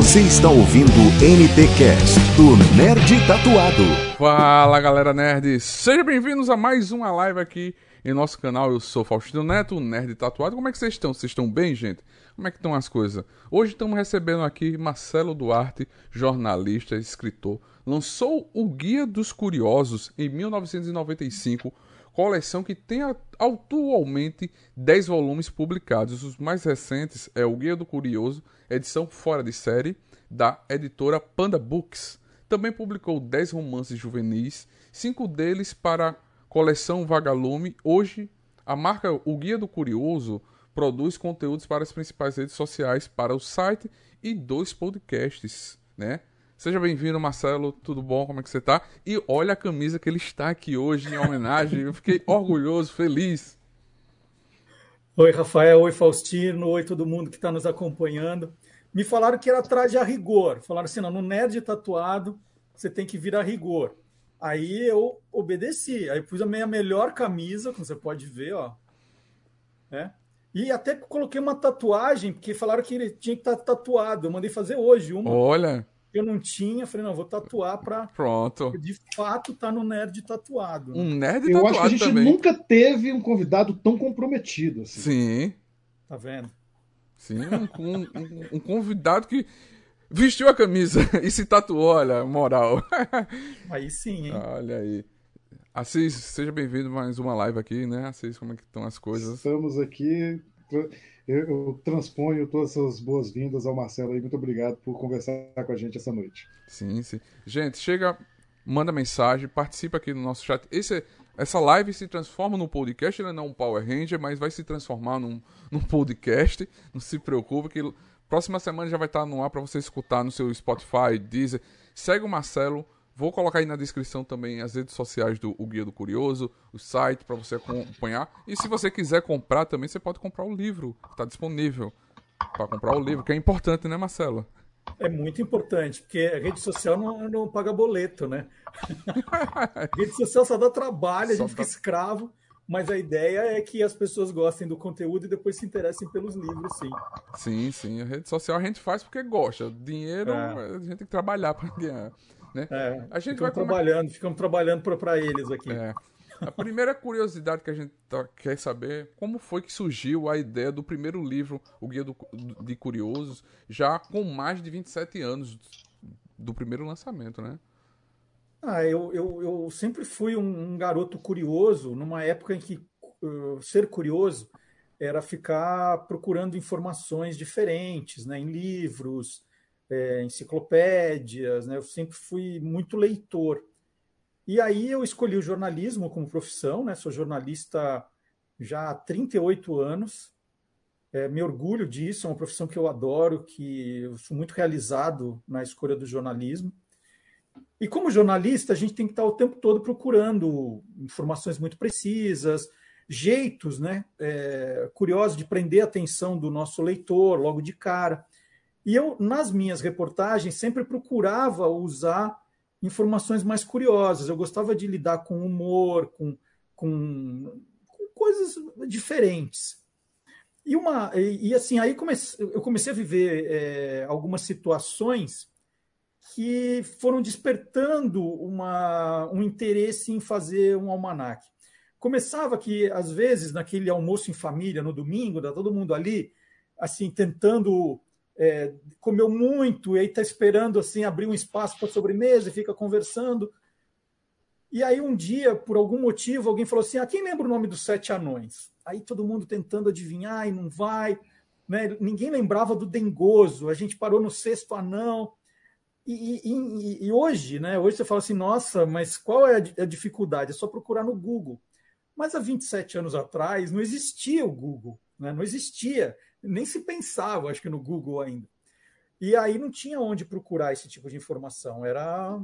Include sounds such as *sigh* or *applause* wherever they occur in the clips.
Você está ouvindo NTcast do Nerd Tatuado. Fala galera nerd, sejam bem-vindos a mais uma live aqui em nosso canal. Eu sou Faustino Neto, Nerd Tatuado. Como é que vocês estão? Vocês estão bem, gente? Como é que estão as coisas? Hoje estamos recebendo aqui Marcelo Duarte, jornalista, escritor. Lançou o Guia dos Curiosos em 1995 coleção que tem atualmente 10 volumes publicados. Os mais recentes é o Guia do Curioso, edição fora de série, da editora Panda Books. Também publicou 10 romances juvenis, cinco deles para a coleção Vagalume. Hoje, a marca O Guia do Curioso produz conteúdos para as principais redes sociais, para o site e dois podcasts, né? Seja bem-vindo, Marcelo. Tudo bom? Como é que você tá? E olha a camisa que ele está aqui hoje em homenagem. Eu fiquei orgulhoso, feliz. Oi, Rafael. Oi, Faustino. Oi, todo mundo que está nos acompanhando. Me falaram que era traje a rigor. Falaram assim: não, no Nerd Tatuado você tem que vir a rigor. Aí eu obedeci. Aí pus a minha melhor camisa, como você pode ver, ó. É. E até coloquei uma tatuagem, porque falaram que ele tinha que estar tá tatuado. Eu mandei fazer hoje uma. Olha eu não tinha, falei, não, vou tatuar para Pronto. De fato tá no nerd tatuado. Um nerd eu tatuado. Eu acho que a gente também. nunca teve um convidado tão comprometido assim. Sim. Tá vendo? Sim, um, um, um convidado que vestiu a camisa *laughs* e se tatuou, olha, moral. *laughs* Aí sim, hein? Olha aí. Assis, seja bem-vindo mais uma live aqui, né? Assis, como é que estão as coisas? Estamos aqui eu, eu transponho todas as boas-vindas ao Marcelo aí. Muito obrigado por conversar com a gente essa noite. Sim, sim. Gente, chega, manda mensagem, participa aqui no nosso chat. Esse, essa live se transforma num podcast, ele não é um Power Ranger, mas vai se transformar num, num podcast. Não se preocupe que próxima semana já vai estar no ar para você escutar no seu Spotify, Deezer. Segue o Marcelo Vou colocar aí na descrição também as redes sociais do o Guia do Curioso, o site para você acompanhar. E se você quiser comprar também, você pode comprar o livro, está disponível para comprar o livro, que é importante, né, Marcelo? É muito importante, porque a rede social não, não paga boleto, né? a *laughs* rede social só dá trabalho, a gente fica escravo, mas a ideia é que as pessoas gostem do conteúdo e depois se interessem pelos livros, sim. Sim, sim. A rede social a gente faz porque gosta. Dinheiro é. a gente tem que trabalhar para ganhar. Né? É, a gente vai trabalhando, ficamos trabalhando para eles aqui. É. A primeira curiosidade que a gente tá, quer saber como foi que surgiu a ideia do primeiro livro, O Guia do, de Curiosos, já com mais de 27 anos do primeiro lançamento, né? Ah, eu, eu, eu sempre fui um, um garoto curioso, numa época em que uh, ser curioso era ficar procurando informações diferentes, né, em livros, é, enciclopédias, né? eu sempre fui muito leitor. E aí eu escolhi o jornalismo como profissão, né? sou jornalista já há 38 anos, é, me orgulho disso, é uma profissão que eu adoro, que eu sou muito realizado na escolha do jornalismo. E como jornalista, a gente tem que estar o tempo todo procurando informações muito precisas, jeitos né, é, curiosos de prender a atenção do nosso leitor logo de cara. E eu, nas minhas reportagens, sempre procurava usar informações mais curiosas. Eu gostava de lidar com humor, com, com, com coisas diferentes. E, uma, e, e assim, aí comecei, eu comecei a viver é, algumas situações que foram despertando uma, um interesse em fazer um almanaque. Começava que, às vezes, naquele almoço em família, no domingo, tá todo mundo ali, assim, tentando é, comeu muito e aí está esperando assim abrir um espaço para sobremesa e fica conversando. E aí um dia, por algum motivo, alguém falou assim: ah, quem lembra o nome dos sete anões? Aí todo mundo tentando adivinhar e não vai. Né? Ninguém lembrava do Dengoso. A gente parou no sexto anão. E, e, e, hoje, né? Hoje você fala assim, nossa, mas qual é a dificuldade? É só procurar no Google. Mas há 27 anos atrás não existia o Google, né? não existia nem se pensava, acho que no Google ainda. E aí não tinha onde procurar esse tipo de informação. Era.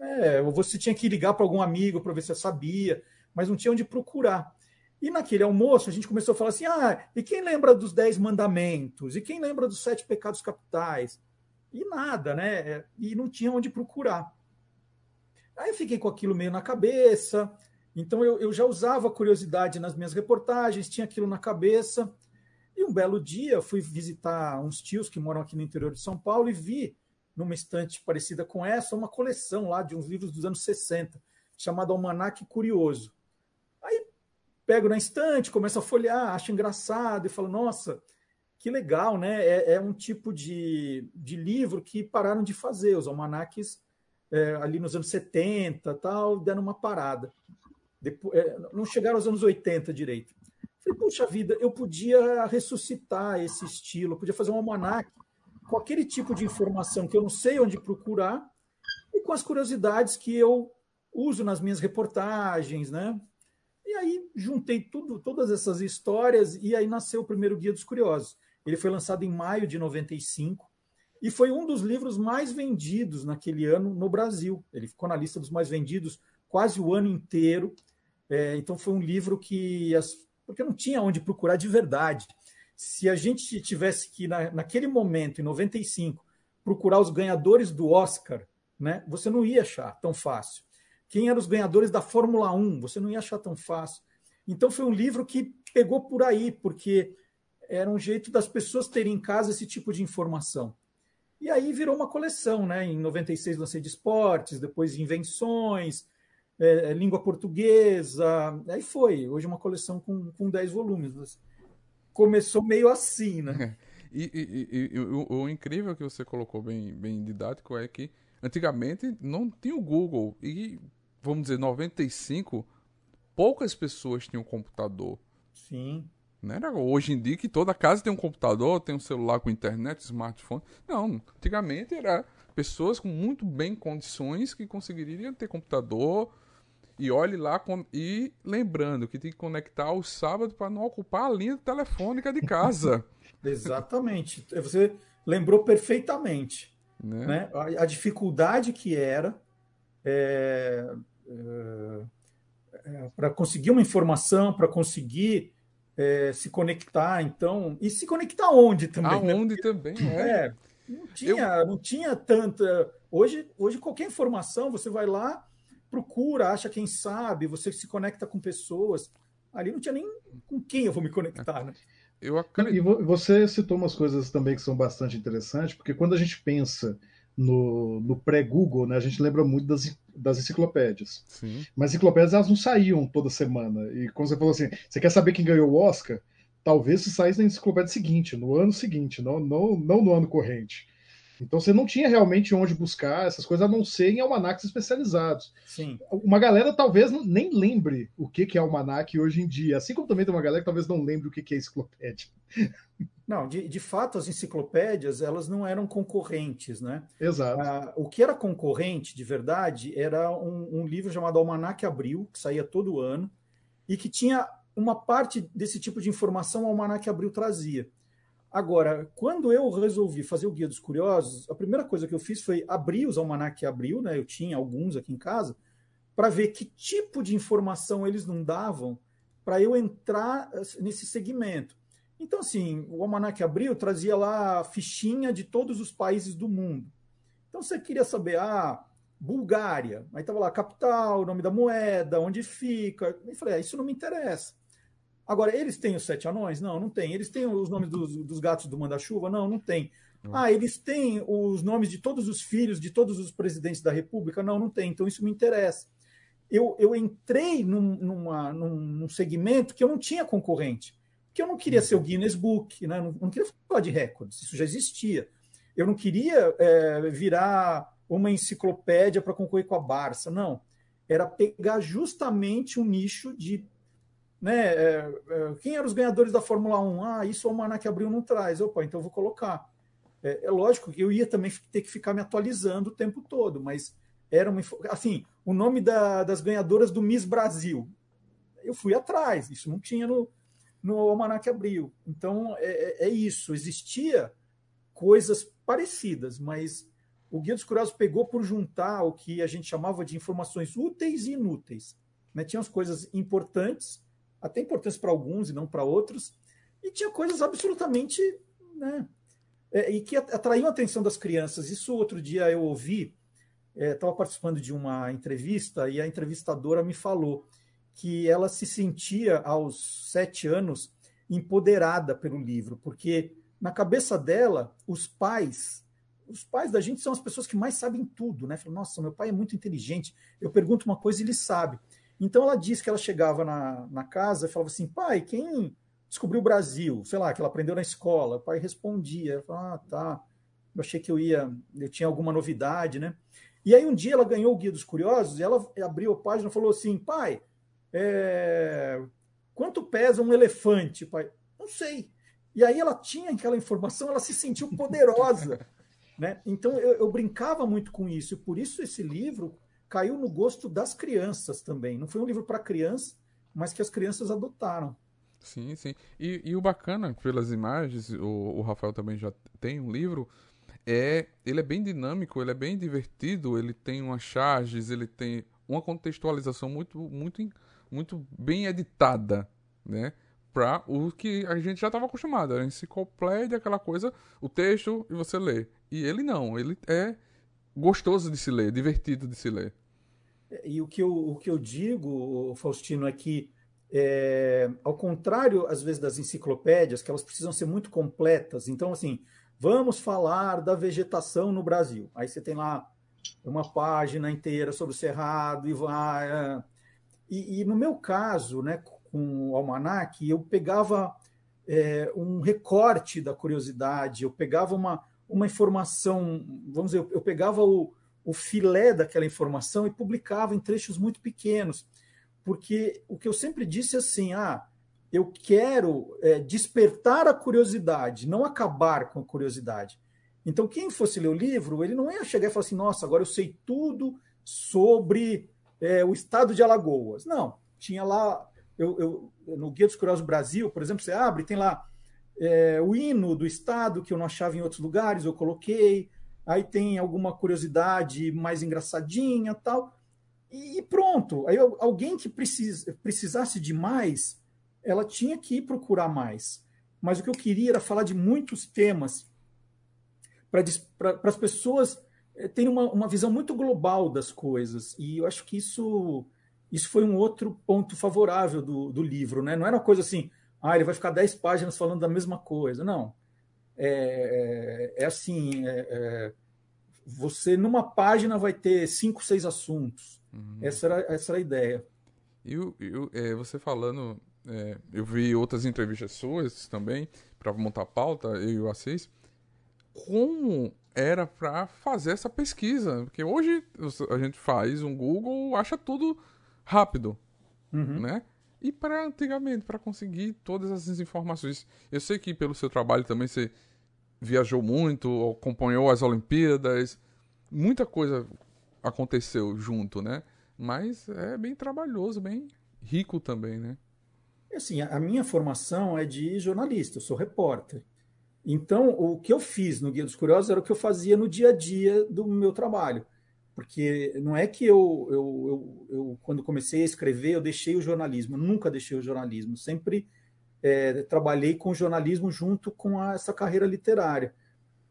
É, você tinha que ligar para algum amigo para ver se sabia, mas não tinha onde procurar. E naquele almoço a gente começou a falar assim: ah, e quem lembra dos Dez Mandamentos? E quem lembra dos Sete Pecados Capitais? E nada, né? E não tinha onde procurar. Aí eu fiquei com aquilo meio na cabeça. Então eu, eu já usava curiosidade nas minhas reportagens, tinha aquilo na cabeça. Um belo dia fui visitar uns tios que moram aqui no interior de São Paulo e vi numa estante parecida com essa uma coleção lá de uns livros dos anos 60, chamada Almanac Curioso. Aí pego na estante, começo a folhear, acho engraçado e falo, nossa, que legal, né? É, é um tipo de, de livro que pararam de fazer, os almanaques é, ali nos anos 70 tal, deram uma parada. Depois, é, não chegaram aos anos 80 direito. Falei, puxa vida, eu podia ressuscitar esse estilo, podia fazer um almanac com aquele tipo de informação que eu não sei onde procurar e com as curiosidades que eu uso nas minhas reportagens, né? E aí juntei tudo, todas essas histórias e aí nasceu o primeiro Guia dos Curiosos. Ele foi lançado em maio de 95 e foi um dos livros mais vendidos naquele ano no Brasil. Ele ficou na lista dos mais vendidos quase o ano inteiro. É, então foi um livro que as, porque não tinha onde procurar de verdade. Se a gente tivesse que, na, naquele momento, em 95, procurar os ganhadores do Oscar, né, você não ia achar tão fácil. Quem eram os ganhadores da Fórmula 1, você não ia achar tão fácil. Então foi um livro que pegou por aí, porque era um jeito das pessoas terem em casa esse tipo de informação. E aí virou uma coleção, né? Em 96 lancei de esportes, depois invenções, é, é, língua portuguesa, aí foi. Hoje uma coleção com, com 10 volumes. Começou meio assim, né? *laughs* e, e, e o, o, incrível que você colocou bem, bem didático é que antigamente não tinha o Google e, vamos dizer, 95, poucas pessoas tinham computador. Sim. Não era hoje em dia que toda casa tem um computador, tem um celular com internet, smartphone. Não, antigamente era pessoas com muito bem condições que conseguiriam ter computador, e olhe lá com... e lembrando que tem que conectar o sábado para não ocupar a linha telefônica de casa. *laughs* Exatamente. Você lembrou perfeitamente. Né? né? A, a, dificuldade que era é, é, é, para conseguir uma informação, para conseguir é, se conectar, então. E se conectar onde também? Né? Aonde né? também, é. é. Não tinha, Eu... não tinha tanta. Hoje, hoje, qualquer informação, você vai lá, procura, acha quem sabe, você se conecta com pessoas. Ali não tinha nem com quem eu vou me conectar, né? Eu acredito. E você citou umas coisas também que são bastante interessantes, porque quando a gente pensa no, no pré-Google, né, a gente lembra muito das, das enciclopédias. Sim. Mas enciclopédias elas não saíam toda semana. E quando você falou assim, você quer saber quem ganhou o Oscar? Talvez se saísse na enciclopédia seguinte, no ano seguinte, não, não, não no ano corrente. Então você não tinha realmente onde buscar essas coisas, a não ser em almanacs especializados. Sim. Uma galera talvez nem lembre o que é almanac hoje em dia, assim como também tem uma galera que talvez não lembre o que é enciclopédia. *laughs* Não, de, de fato, as enciclopédias elas não eram concorrentes, né? Exato. Ah, o que era concorrente, de verdade, era um, um livro chamado Almanac Abril, que saía todo ano, e que tinha uma parte desse tipo de informação o Almanac Abril trazia. Agora, quando eu resolvi fazer o Guia dos Curiosos, a primeira coisa que eu fiz foi abrir os Almanac Abril, né? Eu tinha alguns aqui em casa, para ver que tipo de informação eles não davam para eu entrar nesse segmento. Então, assim, o Almanac Abril trazia lá a fichinha de todos os países do mundo. Então, você queria saber, ah, Bulgária. Aí estava lá, capital, nome da moeda, onde fica. Eu falei, ah, isso não me interessa. Agora, eles têm os sete anões? Não, não tem. Eles têm os nomes dos, dos gatos do manda-chuva? Não, não tem. Ah, eles têm os nomes de todos os filhos de todos os presidentes da República? Não, não tem. Então, isso me interessa. Eu, eu entrei num, numa, num, num segmento que eu não tinha concorrente que eu não queria ser o uhum. Guinness Book, né? não, não queria falar de recordes, isso já existia. Eu não queria é, virar uma enciclopédia para concorrer com a Barça, não. Era pegar justamente um nicho de. Né, é, é, quem eram os ganhadores da Fórmula 1? Ah, isso o Almanac Abril não traz. Opa, então eu vou colocar. É, é, lógico que eu ia também ter que ficar me atualizando o tempo todo, mas era uma. Assim, o nome da, das ganhadoras do Miss Brasil. Eu fui atrás, isso não tinha no, no Almanac Abril. Então, é, é, é isso. Existia coisas parecidas, mas o Guia dos Curiosos pegou por juntar o que a gente chamava de informações úteis e inúteis. Né? Tinha as coisas importantes, até importantes para alguns e não para outros, e tinha coisas absolutamente. Né? É, e que atraíam a atenção das crianças. Isso outro dia eu ouvi, estava é, participando de uma entrevista e a entrevistadora me falou que ela se sentia, aos sete anos, empoderada pelo livro, porque na cabeça dela, os pais, os pais da gente são as pessoas que mais sabem tudo, né? Fala, Nossa, meu pai é muito inteligente. Eu pergunto uma coisa e ele sabe. Então ela disse que ela chegava na, na casa e falava assim, pai, quem descobriu o Brasil? Sei lá, que ela aprendeu na escola. O pai respondia, ah, tá. Eu achei que eu ia, eu tinha alguma novidade, né? E aí um dia ela ganhou o Guia dos Curiosos e ela abriu a página e falou assim, pai, é... quanto pesa um elefante, pai? Não sei. E aí ela tinha aquela informação, ela se sentiu poderosa. *laughs* né? Então eu, eu brincava muito com isso, e por isso esse livro caiu no gosto das crianças também. Não foi um livro para criança, mas que as crianças adotaram. Sim, sim. E, e o bacana, pelas imagens, o, o, Rafael também já tem um livro, é ele é bem dinâmico, ele é bem divertido, ele tem umas charges, ele tem uma contextualização muito, muito, muito bem editada, né? Para o que a gente já estava acostumado, era enciclopédia, aquela coisa, o texto e você lê. E ele não, ele é gostoso de se ler, divertido de se ler. E o que eu, o que eu digo, Faustino, é que, é, ao contrário, às vezes, das enciclopédias, que elas precisam ser muito completas. Então, assim, vamos falar da vegetação no Brasil. Aí você tem lá uma página inteira sobre o Cerrado e vai. É. E, e no meu caso, né, com o Almanac, eu pegava é, um recorte da curiosidade, eu pegava uma, uma informação, vamos dizer, eu, eu pegava o, o filé daquela informação e publicava em trechos muito pequenos. Porque o que eu sempre disse é assim: ah, eu quero é, despertar a curiosidade, não acabar com a curiosidade. Então, quem fosse ler o livro, ele não ia chegar e falar assim: nossa, agora eu sei tudo sobre é, o estado de Alagoas. Não, tinha lá, eu, eu, no Guia dos Curiosos Brasil, por exemplo, você abre, tem lá é, o hino do estado, que eu não achava em outros lugares, eu coloquei aí tem alguma curiosidade mais engraçadinha tal, e pronto. Aí alguém que precis, precisasse de mais, ela tinha que ir procurar mais. Mas o que eu queria era falar de muitos temas para as pessoas eh, terem uma, uma visão muito global das coisas. E eu acho que isso, isso foi um outro ponto favorável do, do livro. Né? Não era uma coisa assim, ah, ele vai ficar 10 páginas falando da mesma coisa. Não é, é, é assim, é, é, você numa página vai ter cinco, seis assuntos. Uhum. Essa, era, essa era a ideia. E é, você falando, eu vi outras entrevistas suas também, para montar a pauta, eu e o Assis. Como era para fazer essa pesquisa? Porque hoje a gente faz um Google, acha tudo rápido, uhum. né? E para antigamente, para conseguir todas essas informações. Eu sei que pelo seu trabalho também você viajou muito, acompanhou as Olimpíadas, muita coisa aconteceu junto, né? Mas é bem trabalhoso, bem rico também, né? Assim, a minha formação é de jornalista, eu sou repórter. Então, o que eu fiz no Guia dos Curiosos era o que eu fazia no dia a dia do meu trabalho. Porque não é que eu, eu, eu, eu quando comecei a escrever, eu deixei o jornalismo. Nunca deixei o jornalismo. Sempre é, trabalhei com jornalismo junto com a, essa carreira literária.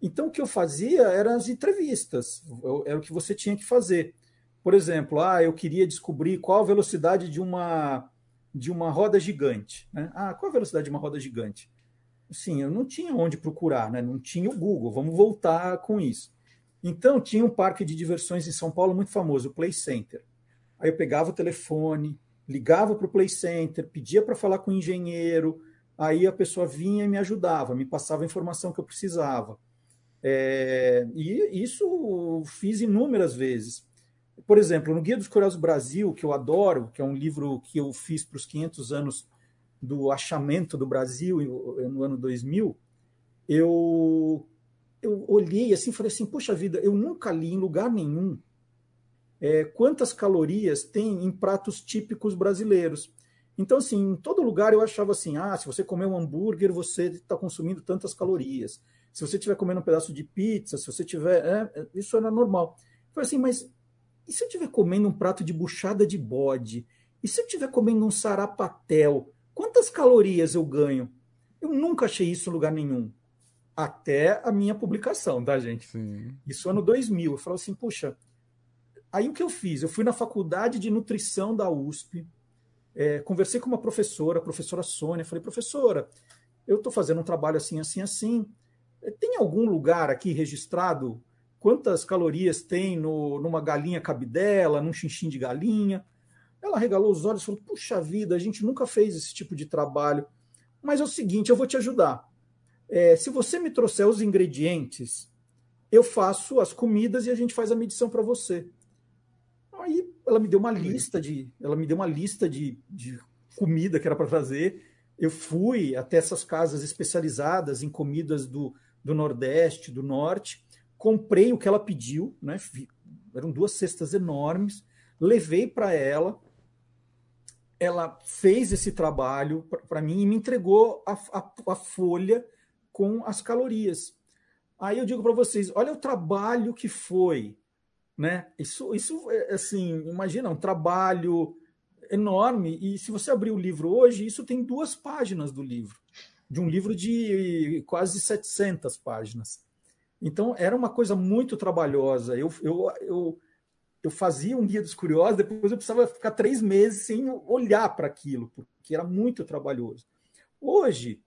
Então, o que eu fazia eram as entrevistas. Era o que você tinha que fazer. Por exemplo, ah, eu queria descobrir qual a velocidade de uma de uma roda gigante. Né? Ah, qual a velocidade de uma roda gigante? Sim, eu não tinha onde procurar, né? não tinha o Google. Vamos voltar com isso. Então, tinha um parque de diversões em São Paulo muito famoso, o Play Center. Aí eu pegava o telefone, ligava para o Play Center, pedia para falar com o engenheiro, aí a pessoa vinha e me ajudava, me passava a informação que eu precisava. É, e isso fiz inúmeras vezes. Por exemplo, no Guia dos Curiosos Brasil, que eu adoro, que é um livro que eu fiz para os 500 anos do achamento do Brasil no ano 2000, eu eu olhei assim falei assim, poxa vida, eu nunca li em lugar nenhum é, quantas calorias tem em pratos típicos brasileiros. Então, assim, em todo lugar eu achava assim, ah, se você comer um hambúrguer, você está consumindo tantas calorias. Se você estiver comendo um pedaço de pizza, se você tiver... É, é, isso era normal. Eu falei assim, mas e se eu estiver comendo um prato de buchada de bode? E se eu estiver comendo um sarapatel? Quantas calorias eu ganho? Eu nunca achei isso em lugar nenhum até a minha publicação, tá, gente? Sim. Isso ano 2000. Eu falo assim, puxa. Aí o que eu fiz? Eu fui na faculdade de nutrição da USP, é, conversei com uma professora, a professora Sônia, falei, professora, eu estou fazendo um trabalho assim, assim, assim. Tem algum lugar aqui registrado quantas calorias tem no, numa galinha cabidela, num xinxim de galinha? Ela regalou os olhos e falou: Puxa vida, a gente nunca fez esse tipo de trabalho. Mas é o seguinte, eu vou te ajudar. É, se você me trouxer os ingredientes, eu faço as comidas e a gente faz a medição para você. Aí ela me deu uma lista de, ela me deu uma lista de, de comida que era para fazer. Eu fui até essas casas especializadas em comidas do, do Nordeste, do Norte, comprei o que ela pediu, né? Eram duas cestas enormes, levei para ela. Ela fez esse trabalho para mim e me entregou a, a, a folha com as calorias. Aí eu digo para vocês, olha o trabalho que foi, né? Isso, isso é, assim, imagina um trabalho enorme. E se você abrir o livro hoje, isso tem duas páginas do livro, de um livro de quase 700 páginas. Então era uma coisa muito trabalhosa. Eu, eu, eu, eu fazia um guia dos curiosos, depois eu precisava ficar três meses sem olhar para aquilo, porque era muito trabalhoso. Hoje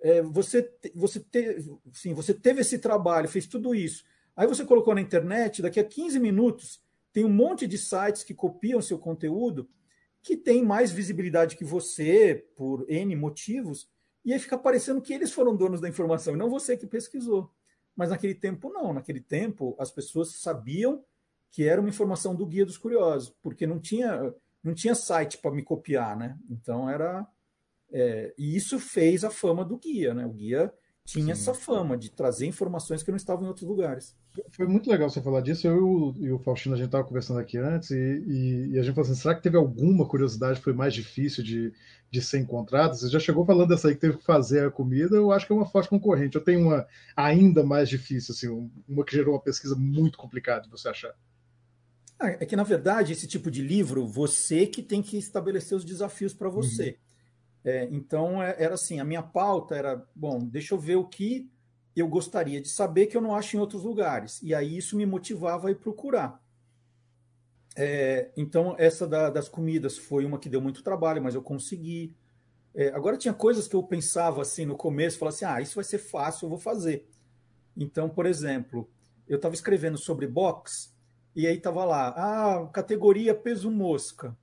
é, você, você, te, sim, você teve esse trabalho, fez tudo isso. Aí você colocou na internet, daqui a 15 minutos, tem um monte de sites que copiam seu conteúdo, que tem mais visibilidade que você, por N motivos, e aí fica parecendo que eles foram donos da informação, e não você que pesquisou. Mas naquele tempo, não. Naquele tempo, as pessoas sabiam que era uma informação do Guia dos Curiosos, porque não tinha, não tinha site para me copiar, né? Então era é, e isso fez a fama do guia, né? O guia tinha Sim. essa fama de trazer informações que não estavam em outros lugares. Foi muito legal você falar disso. Eu e o Faustino, a gente estava conversando aqui antes, e, e, e, a gente falou assim: será que teve alguma curiosidade que foi mais difícil de, de ser encontrada? Você já chegou falando dessa aí que teve que fazer a comida, eu acho que é uma forte concorrente. Eu tenho uma ainda mais difícil, assim, uma que gerou uma pesquisa muito complicada de você achar. Ah, é que, na verdade, esse tipo de livro, você que tem que estabelecer os desafios para você. Uhum. É, então, é, era assim, a minha pauta era, bom, deixa eu ver o que eu gostaria de saber que eu não acho em outros lugares. E aí isso me motivava a ir procurar. É, então, essa da, das comidas foi uma que deu muito trabalho, mas eu consegui. É, agora, tinha coisas que eu pensava assim no começo, falava assim, ah, isso vai ser fácil, eu vou fazer. Então, por exemplo, eu estava escrevendo sobre box, e aí estava lá, ah, categoria peso mosca.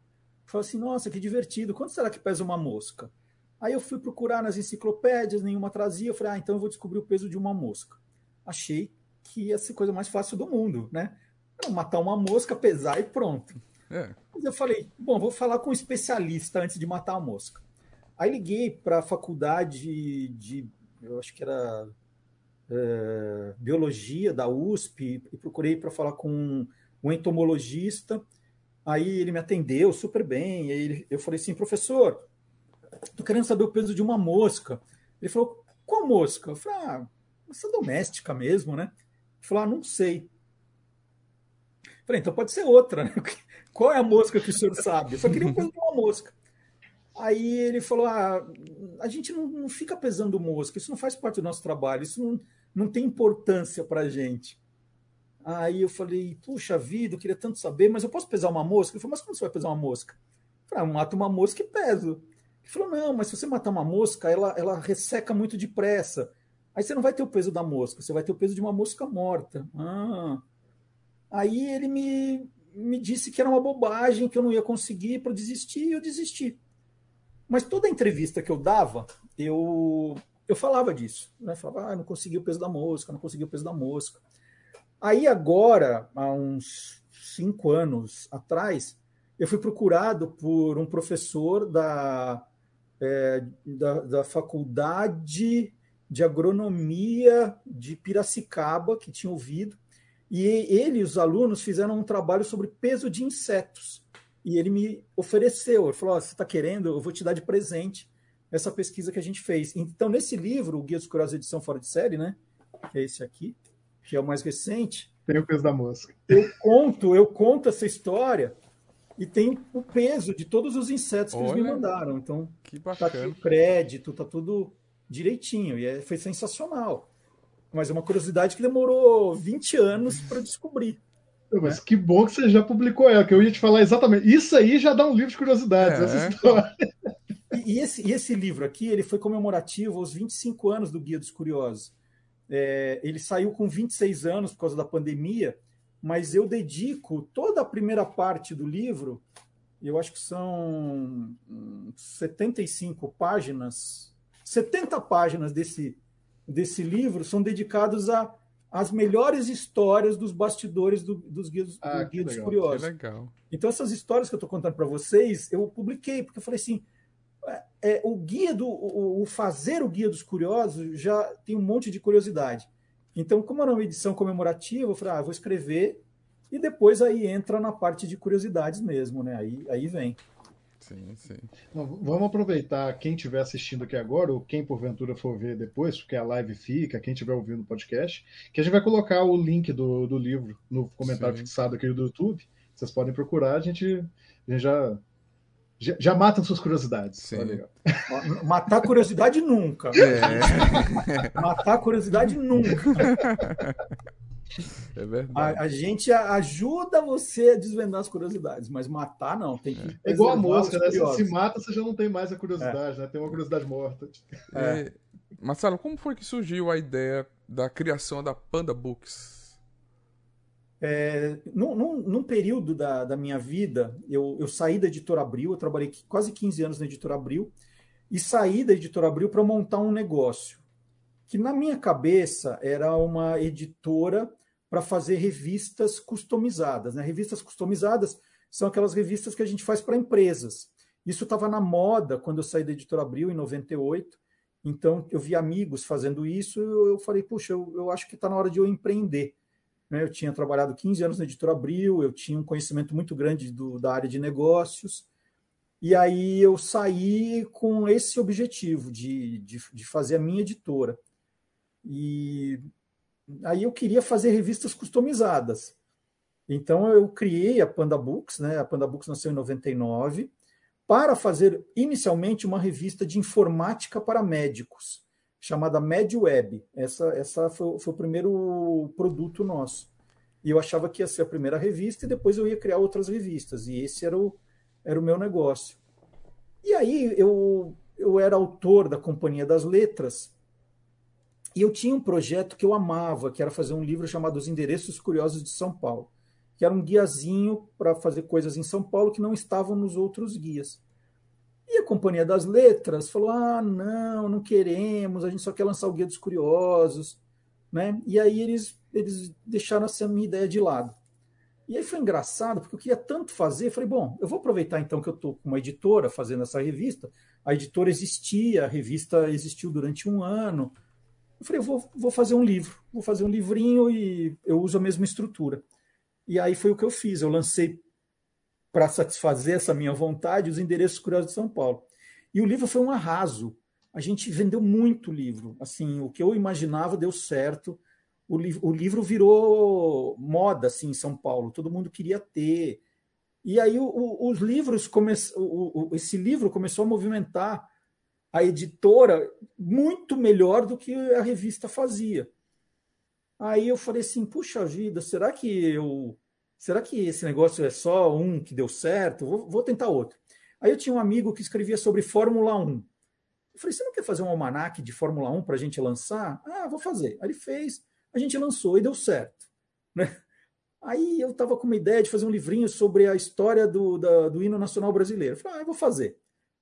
Falei assim, nossa, que divertido, quanto será que pesa uma mosca? Aí eu fui procurar nas enciclopédias, nenhuma trazia, eu falei, ah, então eu vou descobrir o peso de uma mosca. Achei que ia ser a coisa mais fácil do mundo, né? Matar uma mosca, pesar e pronto. É. Mas eu falei, bom, vou falar com um especialista antes de matar a mosca. Aí liguei para a faculdade de, eu acho que era é, biologia da USP, e procurei para falar com um entomologista Aí ele me atendeu super bem. Aí eu falei assim, professor, tô querendo saber o peso de uma mosca. Ele falou, qual mosca? Eu falei, ah, essa doméstica mesmo, né? Ele falou, ah, não sei. Eu falei, então pode ser outra, né? *laughs* Qual é a mosca que o senhor sabe? Eu só queria o peso de uma mosca. Aí ele falou: ah, a gente não, não, fica pesando mosca, isso não faz parte do nosso trabalho, isso não, não tem importância para a gente. Aí eu falei, puxa vida, eu queria tanto saber, mas eu posso pesar uma mosca? Ele falou, mas como você vai pesar uma mosca? Eu falei, ah, eu mato uma mosca e peso. Ele falou, não, mas se você matar uma mosca, ela, ela resseca muito depressa. Aí você não vai ter o peso da mosca, você vai ter o peso de uma mosca morta. Ah. Aí ele me, me disse que era uma bobagem, que eu não ia conseguir para desistir, e eu desisti. Mas toda entrevista que eu dava, eu, eu falava disso. Né? Falava, ah, não consegui o peso da mosca, não consegui o peso da mosca. Aí agora, há uns cinco anos atrás, eu fui procurado por um professor da, é, da, da, faculdade de agronomia de Piracicaba, que tinha ouvido, e ele e os alunos fizeram um trabalho sobre peso de insetos. E ele me ofereceu, ele falou: oh, você está querendo, eu vou te dar de presente essa pesquisa que a gente fez. Então, nesse livro, o Guia dos Curiosos Edição Fora de Série, né? Que é esse aqui, que é o mais recente. Tem o peso da mosca. Eu conto, eu conto essa história e tem o peso de todos os insetos que Olha, eles me mandaram. Então, que bacana. tá aqui o crédito, tá tudo direitinho. E é, foi sensacional. Mas é uma curiosidade que demorou 20 anos para descobrir. Mas que bom que você já publicou ela, que eu ia te falar exatamente. Isso aí já dá um livro de curiosidades, É. essa história. E, e esse, e esse livro aqui, ele foi comemorativo aos 25 anos do Guia dos Curiosos. É, ele saiu com 26 anos por causa da pandemia, mas eu dedico toda a primeira parte do livro, eu acho que são hum, 75 páginas, 70 páginas desse, desse livro são dedicados a as melhores histórias dos bastidores do- dos guias, Ah, do Guia dos legal, Curiosos. Então, essas histórias que eu estou contando para vocês, eu publiquei, porque eu falei assim: é, o guia do. O, o fazer o guia dos curiosos já tem um monte de curiosidade. Então, como era uma edição comemorativa, eu falei, ah, eu vou escrever e depois aí entra na parte de curiosidades mesmo, né? Aí, aí vem. Sim, sim. Não, vamos aproveitar quem estiver assistindo aqui agora, ou quem porventura for ver depois, porque a live fica, quem estiver ouvindo o podcast, que a gente vai colocar o link do, do livro no comentário Sim. fixado aqui do YouTube. Vocês podem procurar, a gente, a gente já, já, já mata suas curiosidades. Sim. Olha aí, ó. Matar curiosidade nunca. É, *laughs* Matar curiosidade nunca. é verdade. A, a gente ajuda você a desvendar as curiosidades, mas matar não. Tem que É igual a mosca, os né? Se, curiosos. se mata, você já não tem mais a curiosidade, né? Tem uma curiosidade morta. É. Marcelo, como foi que surgiu a ideia da criação da Panda Books? É, num, num- num período da, da minha vida, eu, eu saí da Editora Abril, eu trabalhei quase 15 anos na Editora Abril, e saí da Editora Abril para montar um negócio, que na minha cabeça era uma editora para fazer revistas customizadas. Né? Revistas customizadas são aquelas revistas que a gente faz para empresas. Isso estava na moda quando eu saí da Editora Abril, em 98, então eu vi amigos fazendo isso, eu, eu falei, puxa, eu, eu acho que está na hora de eu empreender? Eu tinha trabalhado 15 anos na Editora Abril, eu tinha um conhecimento muito grande do- da área de negócios, e aí eu saí com esse objetivo de, de, de fazer a minha editora. E aí eu queria fazer revistas customizadas. Então eu criei a Panda Books, né? A Panda Books nasceu em 99, para fazer inicialmente uma revista de informática para médicos chamada MedWeb. Essa, essa foi, foi o primeiro produto nosso. E eu achava que ia ser a primeira revista e depois eu ia criar outras revistas. E esse era o, era o meu negócio. E aí eu, eu era autor da Companhia das Letras e eu tinha um projeto que eu amava, que era fazer um livro chamado Os Endereços Curiosos de São Paulo, que era um guiazinho para fazer coisas em São Paulo que não estavam nos outros guias. E a Companhia das Letras falou: ah, não, não queremos, a gente só quer lançar o Guia dos Curiosos. Né? E aí eles, eles deixaram essa minha ideia de lado. E aí foi engraçado, porque eu queria tanto fazer, falei, bom, eu vou aproveitar então que eu estou com uma editora fazendo essa revista. A editora existia, a revista existiu durante um ano. Eu falei, eu vou, vou fazer um livro, vou fazer um livrinho e eu uso a mesma estrutura. E aí foi o que eu fiz, eu lancei para satisfazer essa minha vontade, os endereços curiosos de São Paulo. E o livro foi um arraso. A gente vendeu muito livro. Assim, o que eu imaginava deu certo. O, li o livro virou moda assim, em São Paulo. Todo mundo queria ter. E aí o, o, os livros come... esse livro começou a movimentar a editora muito melhor do que a revista fazia. Aí eu falei assim, puxa vida, será que eu será que esse negócio é só um que deu certo? Vou, vou tentar outro. Aí eu tinha um amigo que escrevia sobre Fórmula 1. Eu falei, você não quer fazer um almanac de Fórmula 1 para a gente lançar? Ah, vou fazer. Aí ele fez, a gente lançou e deu certo. Né? Aí eu estava com uma ideia de fazer um livrinho sobre a história do, da, do hino nacional brasileiro. Eu falei, ah, eu vou fazer.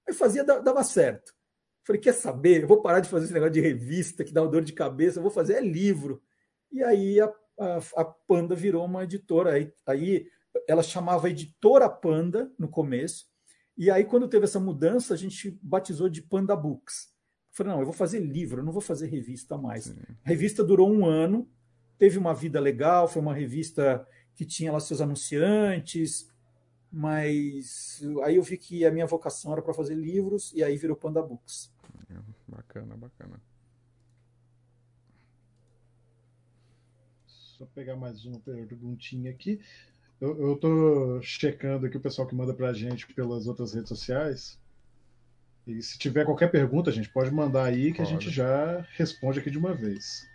Aí fazia, dava certo. Eu falei, quer saber? Eu vou parar de fazer esse negócio de revista que dá uma dor de cabeça, eu vou fazer é livro. E aí a, a, a Panda virou uma editora. Aí, aí ela chamava Editora Panda no começo. E aí, quando teve essa mudança, a gente batizou de Panda Books. Eu falei, não, eu vou fazer livro, eu não vou fazer revista mais. Sim. A revista durou um ano, teve uma vida legal, foi uma revista que tinha lá seus anunciantes, mas aí eu vi que a minha vocação era para fazer livros, e aí virou Panda Books. Bacana, bacana. Só pegar mais uma perguntinha aqui. Eu, estou checando aqui o pessoal que manda para a gente pelas outras redes sociais. E se tiver qualquer pergunta, a gente pode mandar aí que a gente já responde aqui de uma vez.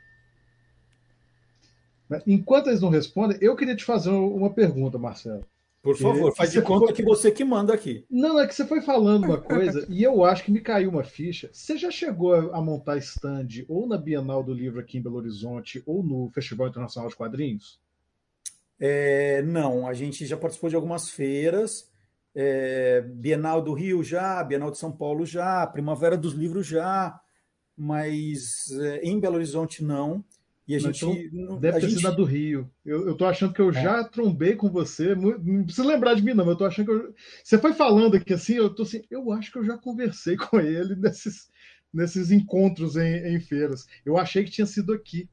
Enquanto eles não respondem, eu queria te fazer uma pergunta, Marcelo. Por favor, faz de conta que você que manda aqui. Não, é que você foi falando uma coisa *laughs* e eu acho que me caiu uma ficha. Você já chegou a montar stand ou na Bienal do Livro aqui em Belo Horizonte ou no Festival Internacional de Quadrinhos? É, não, a gente já participou de algumas feiras. É, Bienal do Rio já, Bienal de São Paulo já, Primavera dos Livros já, mas é, em Belo Horizonte não. E a gente. Então, deve ter gente... sido do Rio. Eu, eu tô achando que eu é. já trombei com você. Não precisa lembrar de mim, não. Eu tô achando que eu... Você foi falando aqui assim, eu tô assim, eu acho que eu já conversei *laughs* com ele nesses, nesses encontros em, em feiras. Eu achei que tinha sido aqui.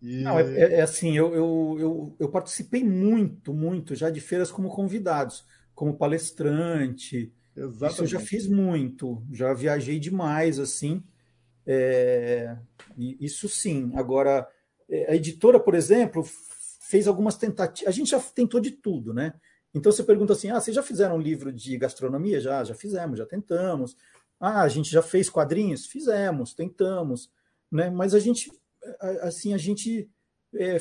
E... Não, é, é, é assim, eu, eu, eu, eu, participei muito, muito já de feiras como convidados, como palestrante. Exatamente. Isso eu já fiz muito, já viajei demais, assim. É, isso sim. Agora, a editora, por exemplo, fez algumas tentativas. A gente já tentou de tudo, né? Então você pergunta assim: ah, vocês já fizeram um livro de gastronomia? Já, já fizemos, já tentamos. Ah, a gente já fez quadrinhos? Fizemos, tentamos, né? Mas a gente, assim, a gente é,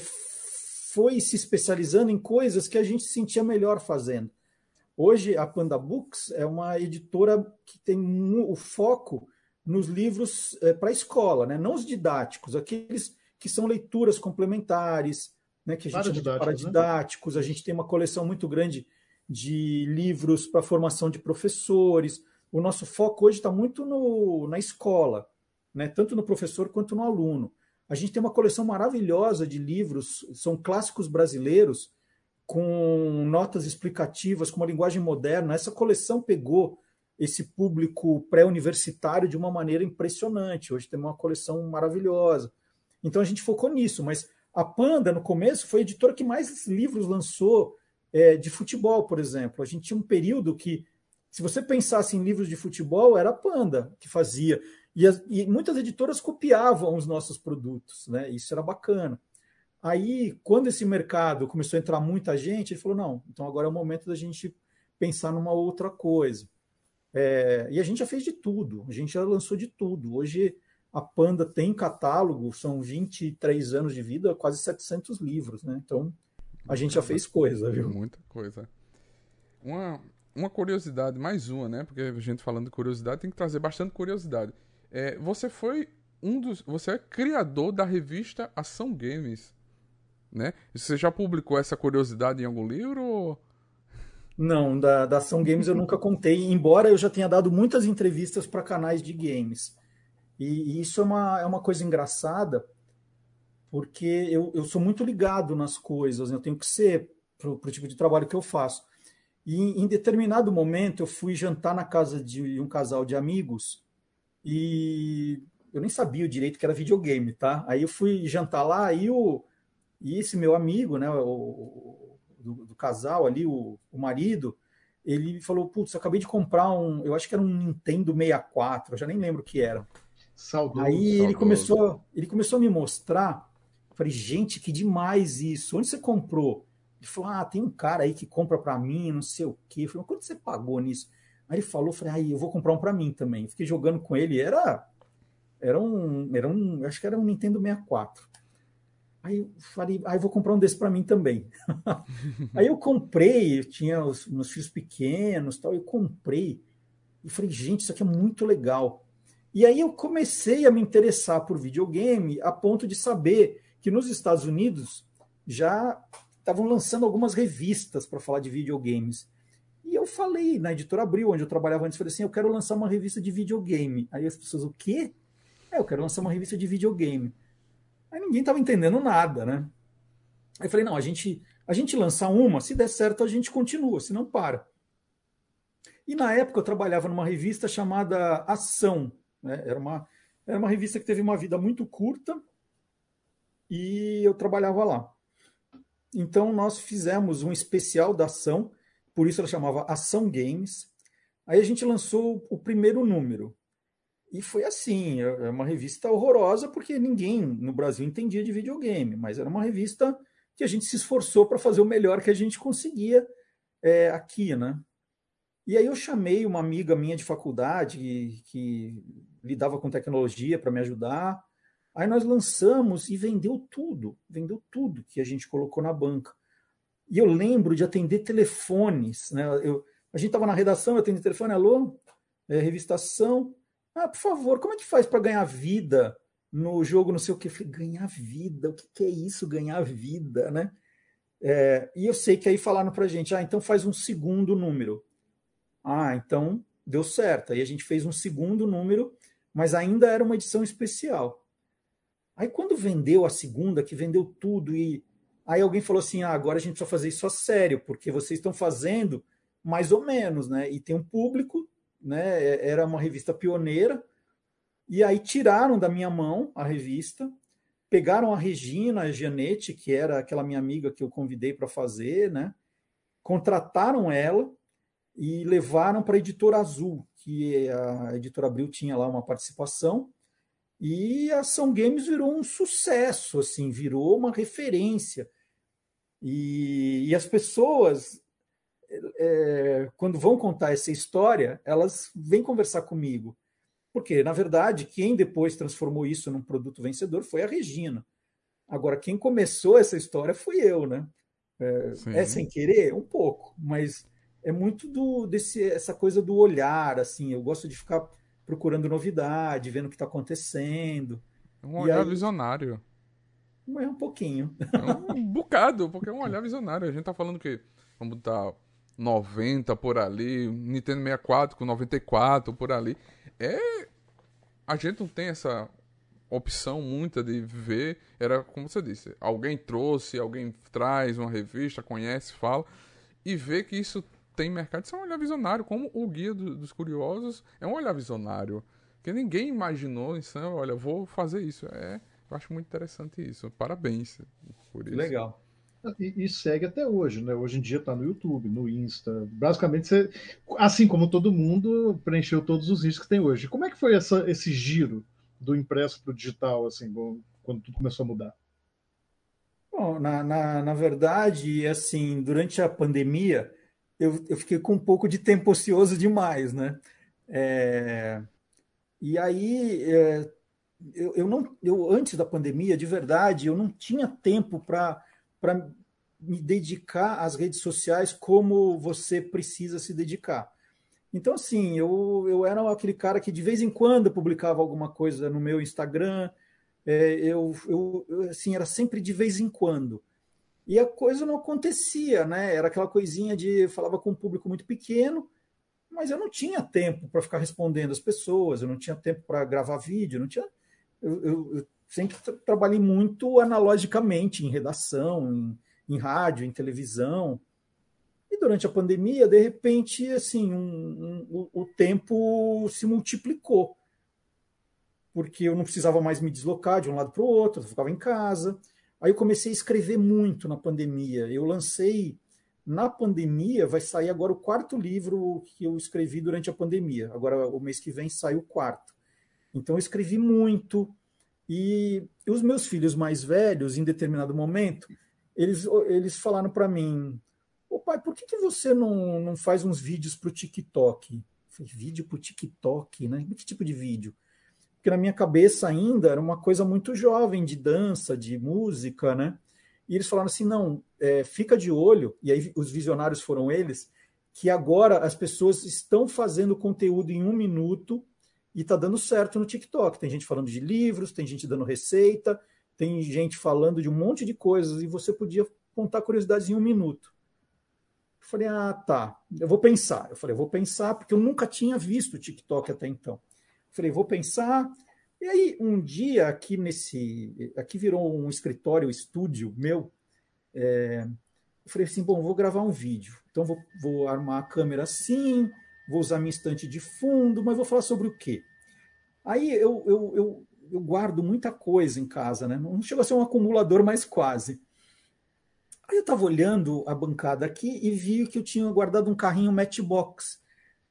foi se especializando em coisas que a gente se sentia melhor fazendo. Hoje a Panda Books é uma editora que tem o foco nos livros é, para escola, né? não os didáticos, aqueles que são leituras complementares, né, que a gente chama de paradidáticos. Né? A gente tem uma coleção muito grande de livros para formação de professores. O nosso foco hoje está muito no, na escola, né, tanto no professor quanto no aluno. A gente tem uma coleção maravilhosa de livros, são clássicos brasileiros, com notas explicativas, com uma linguagem moderna. Essa coleção pegou esse público pré-universitário de uma maneira impressionante. Hoje tem uma coleção maravilhosa. Então a gente focou nisso, mas a Panda, no começo, foi a editora que mais livros lançou é, de futebol, por exemplo. A gente tinha um período que, se você pensasse em livros de futebol, era a Panda que fazia. E, as, e muitas editoras copiavam os nossos produtos, né? Isso era bacana. Aí, quando esse mercado começou a entrar muita gente, ele falou: não, então agora é o momento da gente pensar numa outra coisa. É, e a gente já fez de tudo, a gente já lançou de tudo. Hoje a Panda tem catálogo, são 23 anos de vida, quase 700 livros, né? Então, a gente já fez coisa, viu? Muita coisa. Uma, uma curiosidade, mais uma, né? Porque a gente falando de curiosidade tem que trazer bastante curiosidade. É, você foi um dos. Você é criador da revista Ação Games, né? Você já publicou essa curiosidade em algum livro? Ou... Não, da, da Ação Games eu nunca contei, embora eu já tenha dado muitas entrevistas para canais de games. E, isso é uma, é uma coisa engraçada, porque eu, eu sou muito ligado nas coisas, né? eu tenho que ser para o tipo de trabalho que eu faço. E em, determinado momento eu fui jantar na casa de um casal de amigos e eu nem sabia o direito que era videogame, tá? Aí eu fui jantar lá e, o, e esse meu amigo, né, o, do, do casal ali, o, o marido, ele falou: Putz, acabei de comprar um, eu acho que era um Nintendo 64, eu já nem lembro o que era. Saudoso, Aí saudoso. ele começou, ele começou a me mostrar. Falei, gente, que demais isso. Onde você comprou? Ele falou, ah, tem um cara aí que compra para mim, não sei o quê. Eu falei, quanto você pagou nisso? Aí ele falou, falei, aí eu vou comprar um para mim também. Fiquei jogando com ele, era era um, era um, acho que era um Nintendo 64. Aí eu falei, aí ah, vou comprar um desse para mim também. *laughs* aí eu comprei, eu tinha os meus filhos pequenos, tal, eu comprei e falei, gente, isso aqui é muito legal. E aí eu comecei a me interessar por videogame a ponto de saber que nos Estados Unidos já estavam lançando algumas revistas para falar de videogames. E eu falei na editora Abril, onde eu trabalhava antes, falei assim: eu quero lançar uma revista de videogame. Aí as pessoas, o quê? É, eu quero lançar uma revista de videogame. Aí ninguém estava entendendo nada, né? Aí eu falei: não, a gente, a gente lança uma, se der certo a gente continua, se não para. E na época eu trabalhava numa revista chamada Ação, né? Era, uma, era uma revista que teve uma vida muito curta e eu trabalhava lá. Então nós fizemos um especial da ação, por isso ela chamava Ação Games. Aí a gente lançou o primeiro número. E foi assim, é, é uma revista horrorosa porque ninguém no Brasil entendia de videogame, mas era uma revista que a gente se esforçou para fazer o melhor que a gente conseguia é, aqui, né? E aí eu chamei uma amiga minha de faculdade que, que lidava com tecnologia para me ajudar. Aí nós lançamos e vendeu tudo, vendeu tudo que a gente colocou na banca. E eu lembro de atender telefones, né? Eu, a gente estava na redação, eu atendi telefone, alô, é, revistação. Ah, por favor, como é que faz para ganhar vida no jogo, não sei o que? Eu falei, ganhar vida, o que, que é isso, ganhar vida, né? É, e eu sei que aí falaram para gente, ah, então faz um segundo número. Ah, então deu certo. Aí a gente fez um segundo número, mas ainda era uma edição especial. Aí quando vendeu a segunda, que vendeu tudo, e aí alguém falou assim: ah, agora a gente precisa fazer isso a sério, porque vocês estão fazendo mais ou menos, né? E tem um público, né? É, era uma revista pioneira, e aí tiraram da minha mão a revista, pegaram a Regina a Gianetti, que era aquela minha amiga que eu convidei para fazer, né? Contrataram ela e levaram para a editora Azul, que a editora Abril tinha lá uma participação, e a Ação Games virou um sucesso, assim, virou uma referência. E, e as pessoas, é, quando vão contar essa história, elas vêm conversar comigo. Porque, na verdade, quem depois transformou isso num produto vencedor foi a Regina. Agora, quem começou essa história fui eu, né? É, é sem querer? Um pouco, mas é muito do desse essa coisa do olhar, assim. Eu gosto de ficar procurando novidade, vendo o que está acontecendo. É um olhar aí... visionário. É um pouquinho. É um *laughs* bocado, porque é um olhar visionário. A gente tá falando que vamos botar 90 por ali, Nintendo 64 com 94 por ali. É. A gente não tem essa opção muita de ver. Era como você disse: alguém trouxe, alguém traz uma revista, conhece, fala, e vê que isso tem mercado, isso é um olhar visionário, como o Guia do, dos Curiosos é um olhar visionário. Que ninguém imaginou isso, né? olha, vou fazer isso. É, eu acho muito interessante isso. Parabéns por isso. Legal. E, e, segue até hoje, né? Hoje em dia está no YouTube, no Insta. Basicamente, você, assim como todo mundo, preencheu todos os riscos que tem hoje. Como é que foi essa, esse giro do impresso para o digital, assim, quando tudo começou a mudar? Bom, na, na, na verdade, assim, durante a pandemia, eu, eu fiquei com um pouco de tempo ocioso demais, né? É, e aí, é, eu, eu, não, eu antes da pandemia, de verdade, eu não tinha tempo para me dedicar às redes sociais como você precisa se dedicar. Então, assim, eu, eu era aquele cara que de vez em quando publicava alguma coisa no meu Instagram, é, eu, eu, assim, era sempre de vez em quando e a coisa não acontecia, né? Era aquela coisinha de falava com um público muito pequeno, mas eu não tinha tempo para ficar respondendo as pessoas, eu não tinha tempo para gravar vídeo, não tinha. Eu, eu, eu sempre trabalhei muito analogicamente em redação, em, em, rádio, em televisão. E durante a pandemia, de repente, assim, um, um, o, o tempo se multiplicou, porque eu não precisava mais me deslocar de um lado para o outro, eu ficava em casa. Aí eu comecei a escrever muito na pandemia. Eu lancei na pandemia, vai sair agora o quarto livro que eu escrevi durante a pandemia. Agora, o mês que vem, sai o quarto. Então, eu escrevi muito. E os meus filhos mais velhos, em determinado momento, eles, eles falaram para mim: Ô pai, por que, que você não, não faz uns vídeos para o TikTok? Eu falei, vídeo para o TikTok, né? Que tipo de vídeo? Porque na minha cabeça ainda era uma coisa muito jovem de dança, de música, né? E eles falaram assim: não, é, fica de olho, e aí os visionários foram eles, que agora as pessoas estão fazendo conteúdo em um minuto e está dando certo no TikTok. Tem gente falando de livros, tem gente dando receita, tem gente falando de um monte de coisas, e você podia contar curiosidades em um minuto. Eu falei, ah, tá, eu vou pensar. Eu falei, eu vou pensar, porque eu nunca tinha visto o TikTok até então. Falei, vou pensar. E aí, um dia, aqui nesse. Aqui virou um escritório, um estúdio meu. É, eu falei assim: bom, vou gravar um vídeo. Então, vou, vou armar a câmera assim, vou usar minha estante de fundo, mas vou falar sobre o quê? Aí eu, eu, eu, eu guardo muita coisa em casa, né? Não chega a ser um acumulador, mas quase. Aí eu estava olhando a bancada aqui e vi que eu tinha guardado um carrinho Matchbox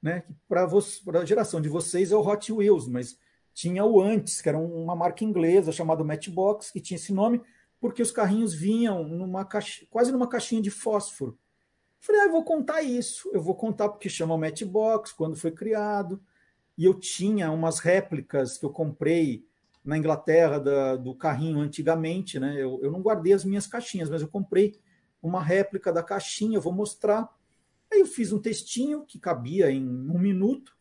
né? Para a geração de vocês é o Hot Wheels, mas tinha o antes, que era uma marca inglesa chamada Matchbox, que tinha esse nome, porque os carrinhos vinham numa caixa, quase numa caixinha de fósforo. Falei, ah, eu vou contar isso, eu vou contar porque chama Matchbox, quando foi criado. E eu tinha umas réplicas que eu comprei na Inglaterra da, do carrinho antigamente, né? Eu, eu não guardei as minhas caixinhas, mas eu comprei uma réplica da caixinha, eu vou mostrar. Aí eu fiz um textinho que cabia em um minuto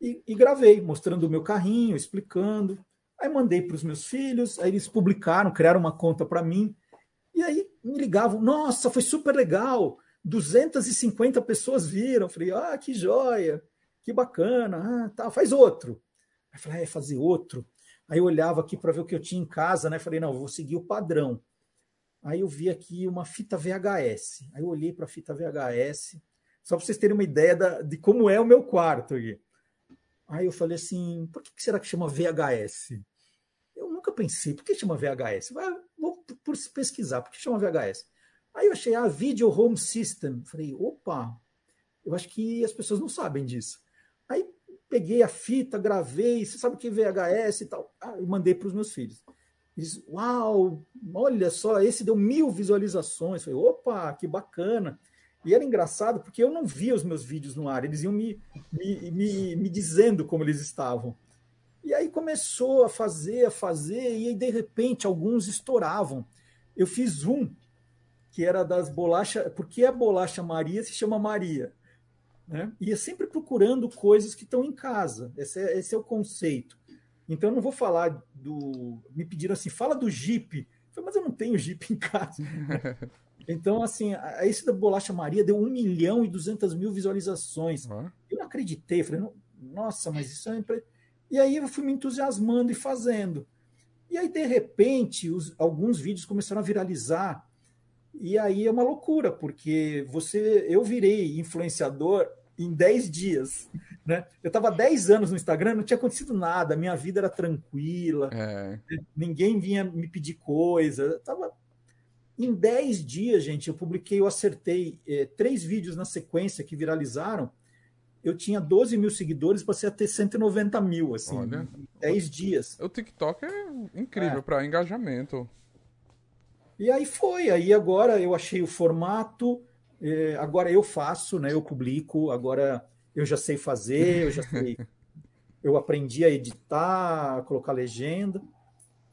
e, e gravei, mostrando o meu carrinho, explicando. Aí mandei para os meus filhos, aí eles publicaram, criaram uma conta para mim. E aí me ligavam, nossa, foi super legal, 250 pessoas viram. Falei, ah, que joia, que bacana, ah, tá, faz outro. Aí falei, ah, é fazer outro. Aí eu olhava aqui para ver o que eu tinha em casa, né? Falei, não, vou seguir o padrão. Aí eu vi aqui uma fita VHS. Aí eu olhei para a fita VHS, só para vocês terem uma ideia da, de como é o meu quarto aqui. Aí eu falei assim, por que será que chama VHS? Eu nunca pensei, por que chama VHS? Vou pesquisar, por que chama VHS? Aí eu achei, ah, Video Home System. Falei, opa, eu acho que as pessoas não sabem disso. Aí peguei a fita, gravei, você sabe o que é VHS e tal, ah, e mandei para os meus filhos. Diz, uau, olha só, esse deu mil visualizações. Falei, opa, que bacana. E era engraçado porque eu não via os meus vídeos no ar, eles iam me, me, me, me dizendo como eles estavam. E aí começou a fazer, a fazer, e aí, de repente alguns estouravam. Eu fiz um que era das bolachas, porque a bolacha Maria se chama Maria. Né? E é sempre procurando coisas que estão em casa. Esse é, esse é o conceito. Então eu não vou falar do. Me pediram assim, fala do Jeep. Eu falei, mas eu não tenho Jeep em casa. *laughs* então, assim, esse da Bolacha Maria deu 1 milhão e 200 mil visualizações. Uhum. Eu não acreditei. Falei, nossa, mas isso é. Impre... E aí eu fui me entusiasmando e fazendo. E aí, de repente, os, alguns vídeos começaram a viralizar. E aí é uma loucura, porque você, eu virei influenciador em 10 dias. Né? Eu estava 10 anos no Instagram, não tinha acontecido nada, minha vida era tranquila, é. ninguém vinha me pedir coisa. Eu tava... Em 10 dias, gente, eu publiquei, eu acertei é, três vídeos na sequência que viralizaram. Eu tinha 12 mil seguidores, passei a ter 190 mil, assim, Olha, em 10 dias. O TikTok é incrível é. para engajamento. E aí foi, aí agora eu achei o formato, é, agora eu faço, né? Eu publico, agora eu já sei fazer, eu já sei. *laughs* eu aprendi a editar, a colocar legenda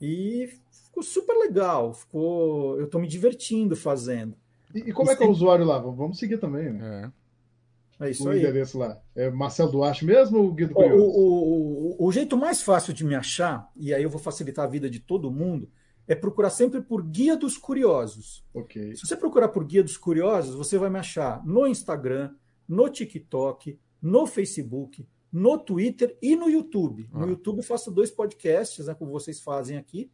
e ficou super legal. Ficou, eu estou me divertindo fazendo. E, e como e é que é o usuário lá? Vamos seguir também, né? É. É isso o aí. endereço lá. É Marcelo Duarte mesmo ou Guido Curioso? O, o, o, o, jeito mais fácil de me achar, e aí eu vou facilitar a vida de todo mundo, é procurar sempre por Guia dos Curiosos. Okay. Se você procurar por Guia dos Curiosos, você vai me achar no Instagram, no TikTok, no Facebook, no Twitter e no YouTube. Ah. No YouTube eu faço dois podcasts, né, como vocês fazem aqui.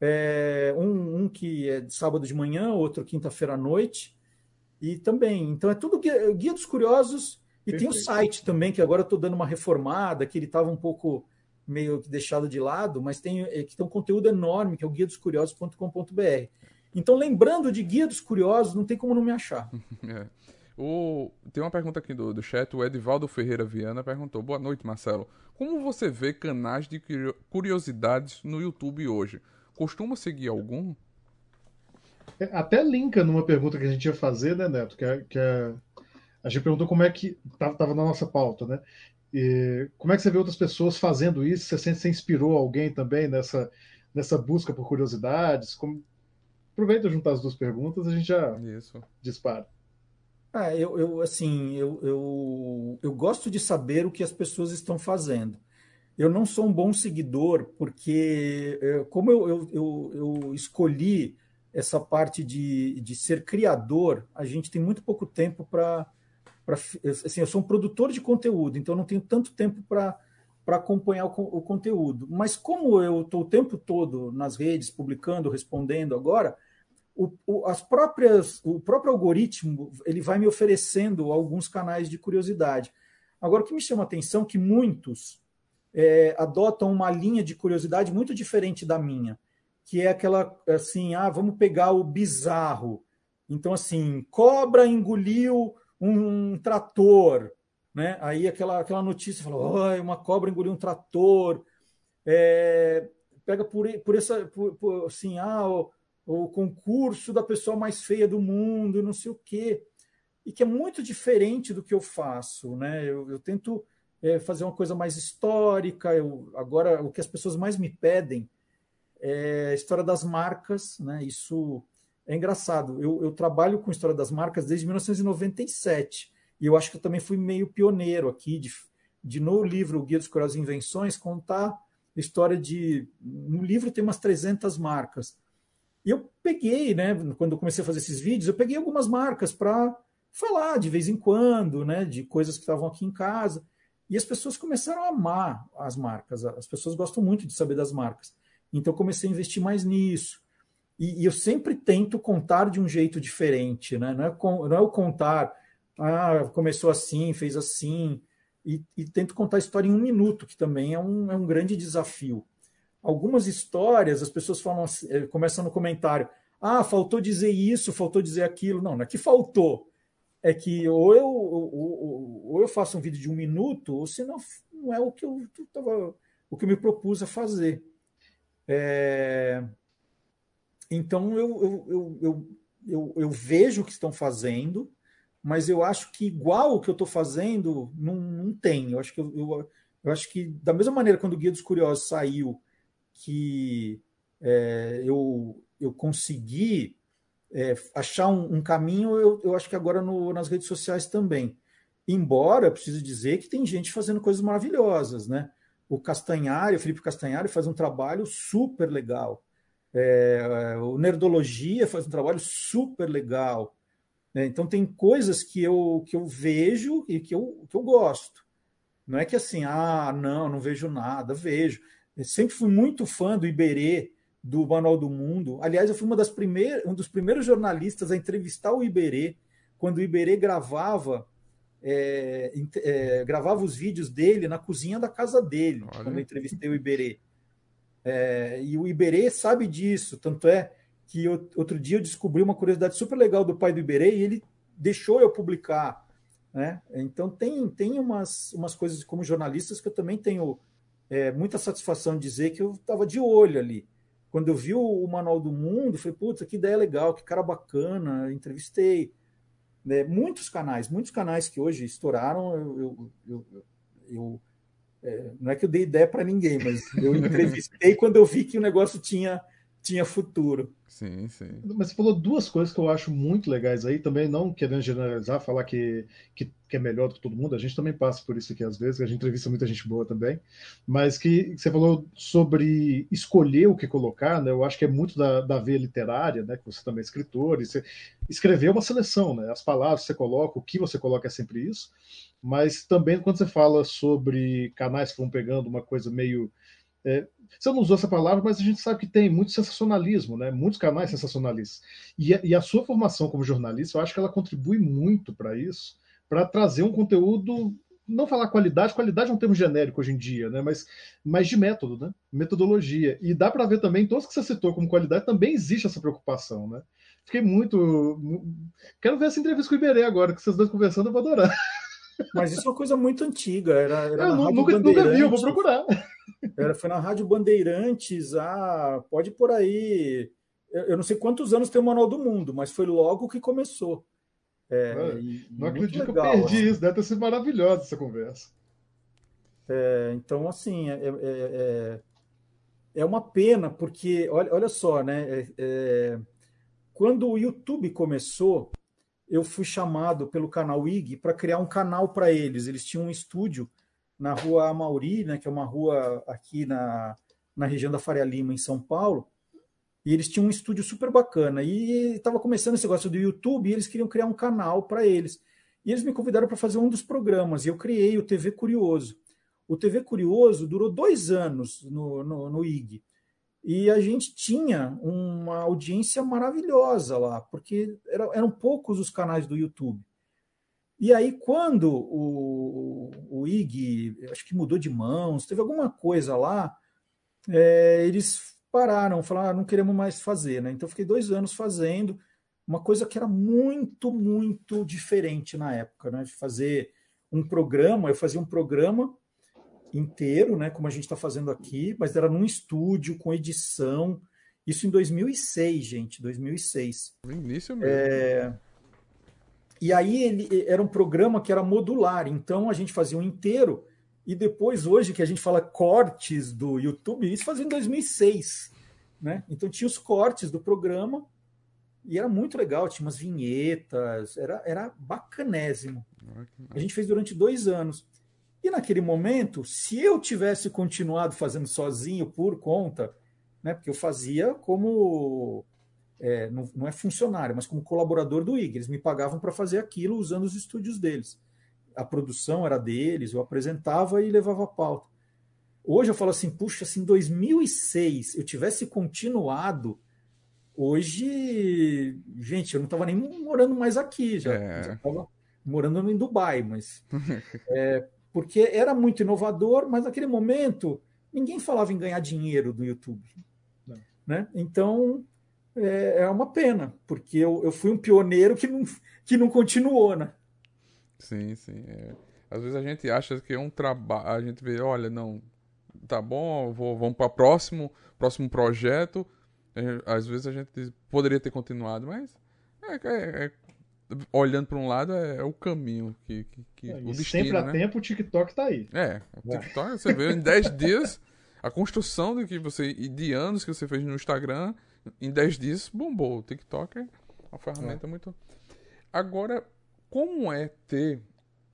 É, um, um, que é de sábado de manhã, outro quinta-feira à noite. E também, então é tudo Guia, Guia dos Curiosos. E Perfeito. tem o site também, que agora eu estou dando uma reformada, que ele estava um pouco meio que deixado de lado, mas tem, é, que tem um conteúdo enorme, que é o guia dos curiosos.com.br. Então, lembrando de Guia dos Curiosos, não tem como não me achar. *laughs* É. O... Tem uma pergunta aqui do, do chat, o Edivaldo Ferreira Viana perguntou: Boa noite, Marcelo. Como você vê canais de curiosidades no YouTube hoje? Costuma seguir algum? É, até linka numa pergunta que a gente ia fazer, né, Neto? Que, é, que é... A gente perguntou como é que. Estava na nossa pauta, né? E como é que você vê outras pessoas fazendo isso? Você sente que você inspirou alguém também nessa, nessa busca por curiosidades? Como... Aproveita juntar as duas perguntas, a gente já isso. dispara. Ah, eu, eu assim, eu, eu, eu gosto de saber o que as pessoas estão fazendo. Eu não sou um bom seguidor, porque é, como eu, eu, eu, eu escolhi essa parte de, de ser criador, a gente tem muito pouco tempo para para assim, eu sou um produtor de conteúdo, então não tenho tanto tempo para para acompanhar o, o, conteúdo. Mas como eu estou o tempo todo nas redes, publicando, respondendo agora, o, o, as próprias, o próprio algoritmo ele vai me oferecendo alguns canais de curiosidade. Agora, o que me chama a atenção é que muitos é, adotam uma linha de curiosidade muito diferente da minha, que é aquela assim, ah, vamos pegar o bizarro. Então, assim, cobra engoliu um trator, né? Aí aquela, aquela notícia falou, oh, uma cobra engoliu um trator, é, pega por, por essa, por, por, assim, ah, o, concurso da pessoa mais feia do mundo, não sei o quê, e que é muito diferente do que eu faço, né? Eu, eu tento é, fazer uma coisa mais histórica. Eu, agora, o que as pessoas mais me pedem é a história das marcas, né? Isso é engraçado. Eu, eu trabalho com história das marcas desde 1997 e eu acho que eu também fui meio pioneiro aqui de, de no livro Guia dos Curiosos Invenções contar a história de no livro tem umas 300 marcas. E eu peguei, né, quando comecei a fazer esses vídeos, eu peguei algumas marcas para falar de vez em quando, né, de coisas que estavam aqui em casa. E as pessoas começaram a amar as marcas. As pessoas gostam muito de saber das marcas. Então eu comecei a investir mais nisso. E, e eu sempre tento contar de um jeito diferente, né? Não é, não é o contar, ah, começou assim, fez assim, e, e, tento contar a história em um minuto, que também é um, é um grande desafio. Algumas histórias, as pessoas falam assim, eh, começam no comentário, ah, faltou dizer isso, faltou dizer aquilo. Não, não é que faltou é que ou eu, ou, ou, eu faço um vídeo de um minuto, ou se não, não é o que eu tava, o que eu me propus a fazer. É... Então eu, eu, eu, eu, eu, eu vejo o que estão fazendo, mas eu acho que igual o que eu estou fazendo não, não tem. Eu acho que eu, eu, eu, acho que da mesma maneira quando o Guia dos Curiosos saiu, que é, eu, eu consegui é, achar um, um caminho, eu, eu, acho que agora no, nas redes sociais também. Embora, preciso dizer que tem gente fazendo coisas maravilhosas, né? O Castanhari, o Felipe Castanhari, faz um trabalho super legal. É, o Nerdologia faz um trabalho super legal. Né? Então, tem coisas que eu, que eu vejo e que eu, que eu gosto. Não é que assim, ah, não, não vejo nada, vejo. Eu sempre fui muito fã do Iberê, do Manual do Mundo. Aliás, eu fui uma das primeiras, um dos primeiros jornalistas a entrevistar o Iberê, quando o Iberê gravava é, é, gravava os vídeos dele na cozinha da casa dele, Olha. quando eu entrevistei o Iberê. É, e o Iberê sabe disso, tanto é que eu, outro dia eu descobri uma curiosidade super legal do pai do Iberê e ele deixou eu publicar. Né? Então tem, tem umas, umas coisas como jornalistas que eu também tenho é, muita satisfação dizer que eu estava de olho ali. Quando eu vi o, o Manual do Mundo, falei, putz, que ideia legal, que cara bacana, entrevistei. Né? Muitos canais, muitos canais que hoje estouraram, eu, eu, eu, eu é, não é que eu dei ideia para ninguém, mas eu *laughs* entrevistei quando eu vi que o negócio tinha tinha futuro. Sim, sim. Mas você falou duas coisas que eu acho muito legais aí, também não querendo generalizar, falar que, que, que, é melhor do que todo mundo, a gente também passa por isso aqui às vezes, a gente entrevista muita gente boa também, mas que você falou sobre escolher o que colocar, né? Eu acho que é muito da, da veia literária, né? Que você também é escritor, e você escrever uma seleção, né? As palavras que você coloca, o que você coloca é sempre isso, mas também quando você fala sobre canais que vão pegando uma coisa meio é, você não usou essa palavra, mas a gente sabe que tem muito sensacionalismo, né? muitos canais sensacionalistas. E, e a sua formação como jornalista, eu acho que ela contribui muito para isso, para trazer um conteúdo, não falar qualidade, qualidade é um termo genérico hoje em dia, né? mas, mas de método, né? metodologia. E dá para ver também, todos que você citou como qualidade, também existe essa preocupação. Né? Fiquei muito. Quero ver essa entrevista com o Iberê agora, que vocês dois conversando, eu vou adorar. *laughs* Mas isso é uma coisa muito antiga. Era, era eu nunca, nunca vi, eu vou procurar. Era, foi na Rádio Bandeirantes, ah, pode por aí. Eu, eu, não sei quantos anos tem o Manual do Mundo, mas foi logo que começou. É, não acredito legal, que eu perdi assim. isso, deve ter sido maravilhosa essa conversa. É, então, assim, é, é, é, é, uma pena, porque, olha, olha só, né? É, é, quando o YouTube começou, eu fui chamado pelo canal IG para criar um canal para eles. Eles tinham um estúdio na rua Amauri, né, que é uma rua aqui na, na região da Faria Lima, em São Paulo, e eles tinham um estúdio super bacana. E estava começando esse negócio do YouTube e eles queriam criar um canal para eles. E eles me convidaram para fazer um dos programas, e eu criei o TV Curioso. O TV Curioso durou dois anos no, no, no IG. E a gente tinha uma audiência maravilhosa lá, porque eram, eram poucos os canais do YouTube. E aí, quando o, o IG, acho que mudou de mãos, teve alguma coisa lá, é, eles pararam, falaram, ah, não queremos mais fazer. Né? Então, fiquei dois anos fazendo uma coisa que era muito, muito diferente na época, né? de fazer um programa. Eu fazia um programa inteiro, né, como a gente está fazendo aqui, mas era num estúdio, com edição. Isso em 2006, gente, 2006. No início mesmo. É... E aí ele era um programa que era modular, então a gente fazia um inteiro E depois, hoje, que a gente fala cortes do YouTube, isso fazia em 2006. Né? Então tinha os cortes do programa e era muito legal, tinha umas vinhetas, era, era bacanésimo. A gente fez durante dois anos. E naquele momento, se eu tivesse continuado fazendo sozinho por conta, né, porque eu fazia como é, não, não, é funcionário, mas como colaborador do IG, eles me pagavam para fazer aquilo usando os estúdios deles. A produção era deles, eu apresentava e levava a pauta. Hoje eu falo assim, puxa, se em 2006 eu tivesse continuado, hoje, gente, eu não estava nem morando mais aqui, já é. estava morando em Dubai, mas *laughs* é, porque era muito inovador, mas naquele momento ninguém falava em ganhar dinheiro do YouTube, né? Então é, é uma pena, porque eu, eu fui um pioneiro que não, que não continuou, né? Sim, sim. É. Às vezes a gente acha que é um trabalho, a gente vê, olha, não, tá bom, vou, vamos para próximo próximo projeto. É, às vezes a gente poderia ter continuado, mas é, é, é olhando para um lado é, o caminho que, que, que o destino, sempre né? a tempo o TikTok tá aí. É, o TikTok você vê em 10 *laughs* dias a construção de que você de anos que você fez no Instagram em 10 dias bombou. O TikTok é uma ferramenta muito Agora, como é ter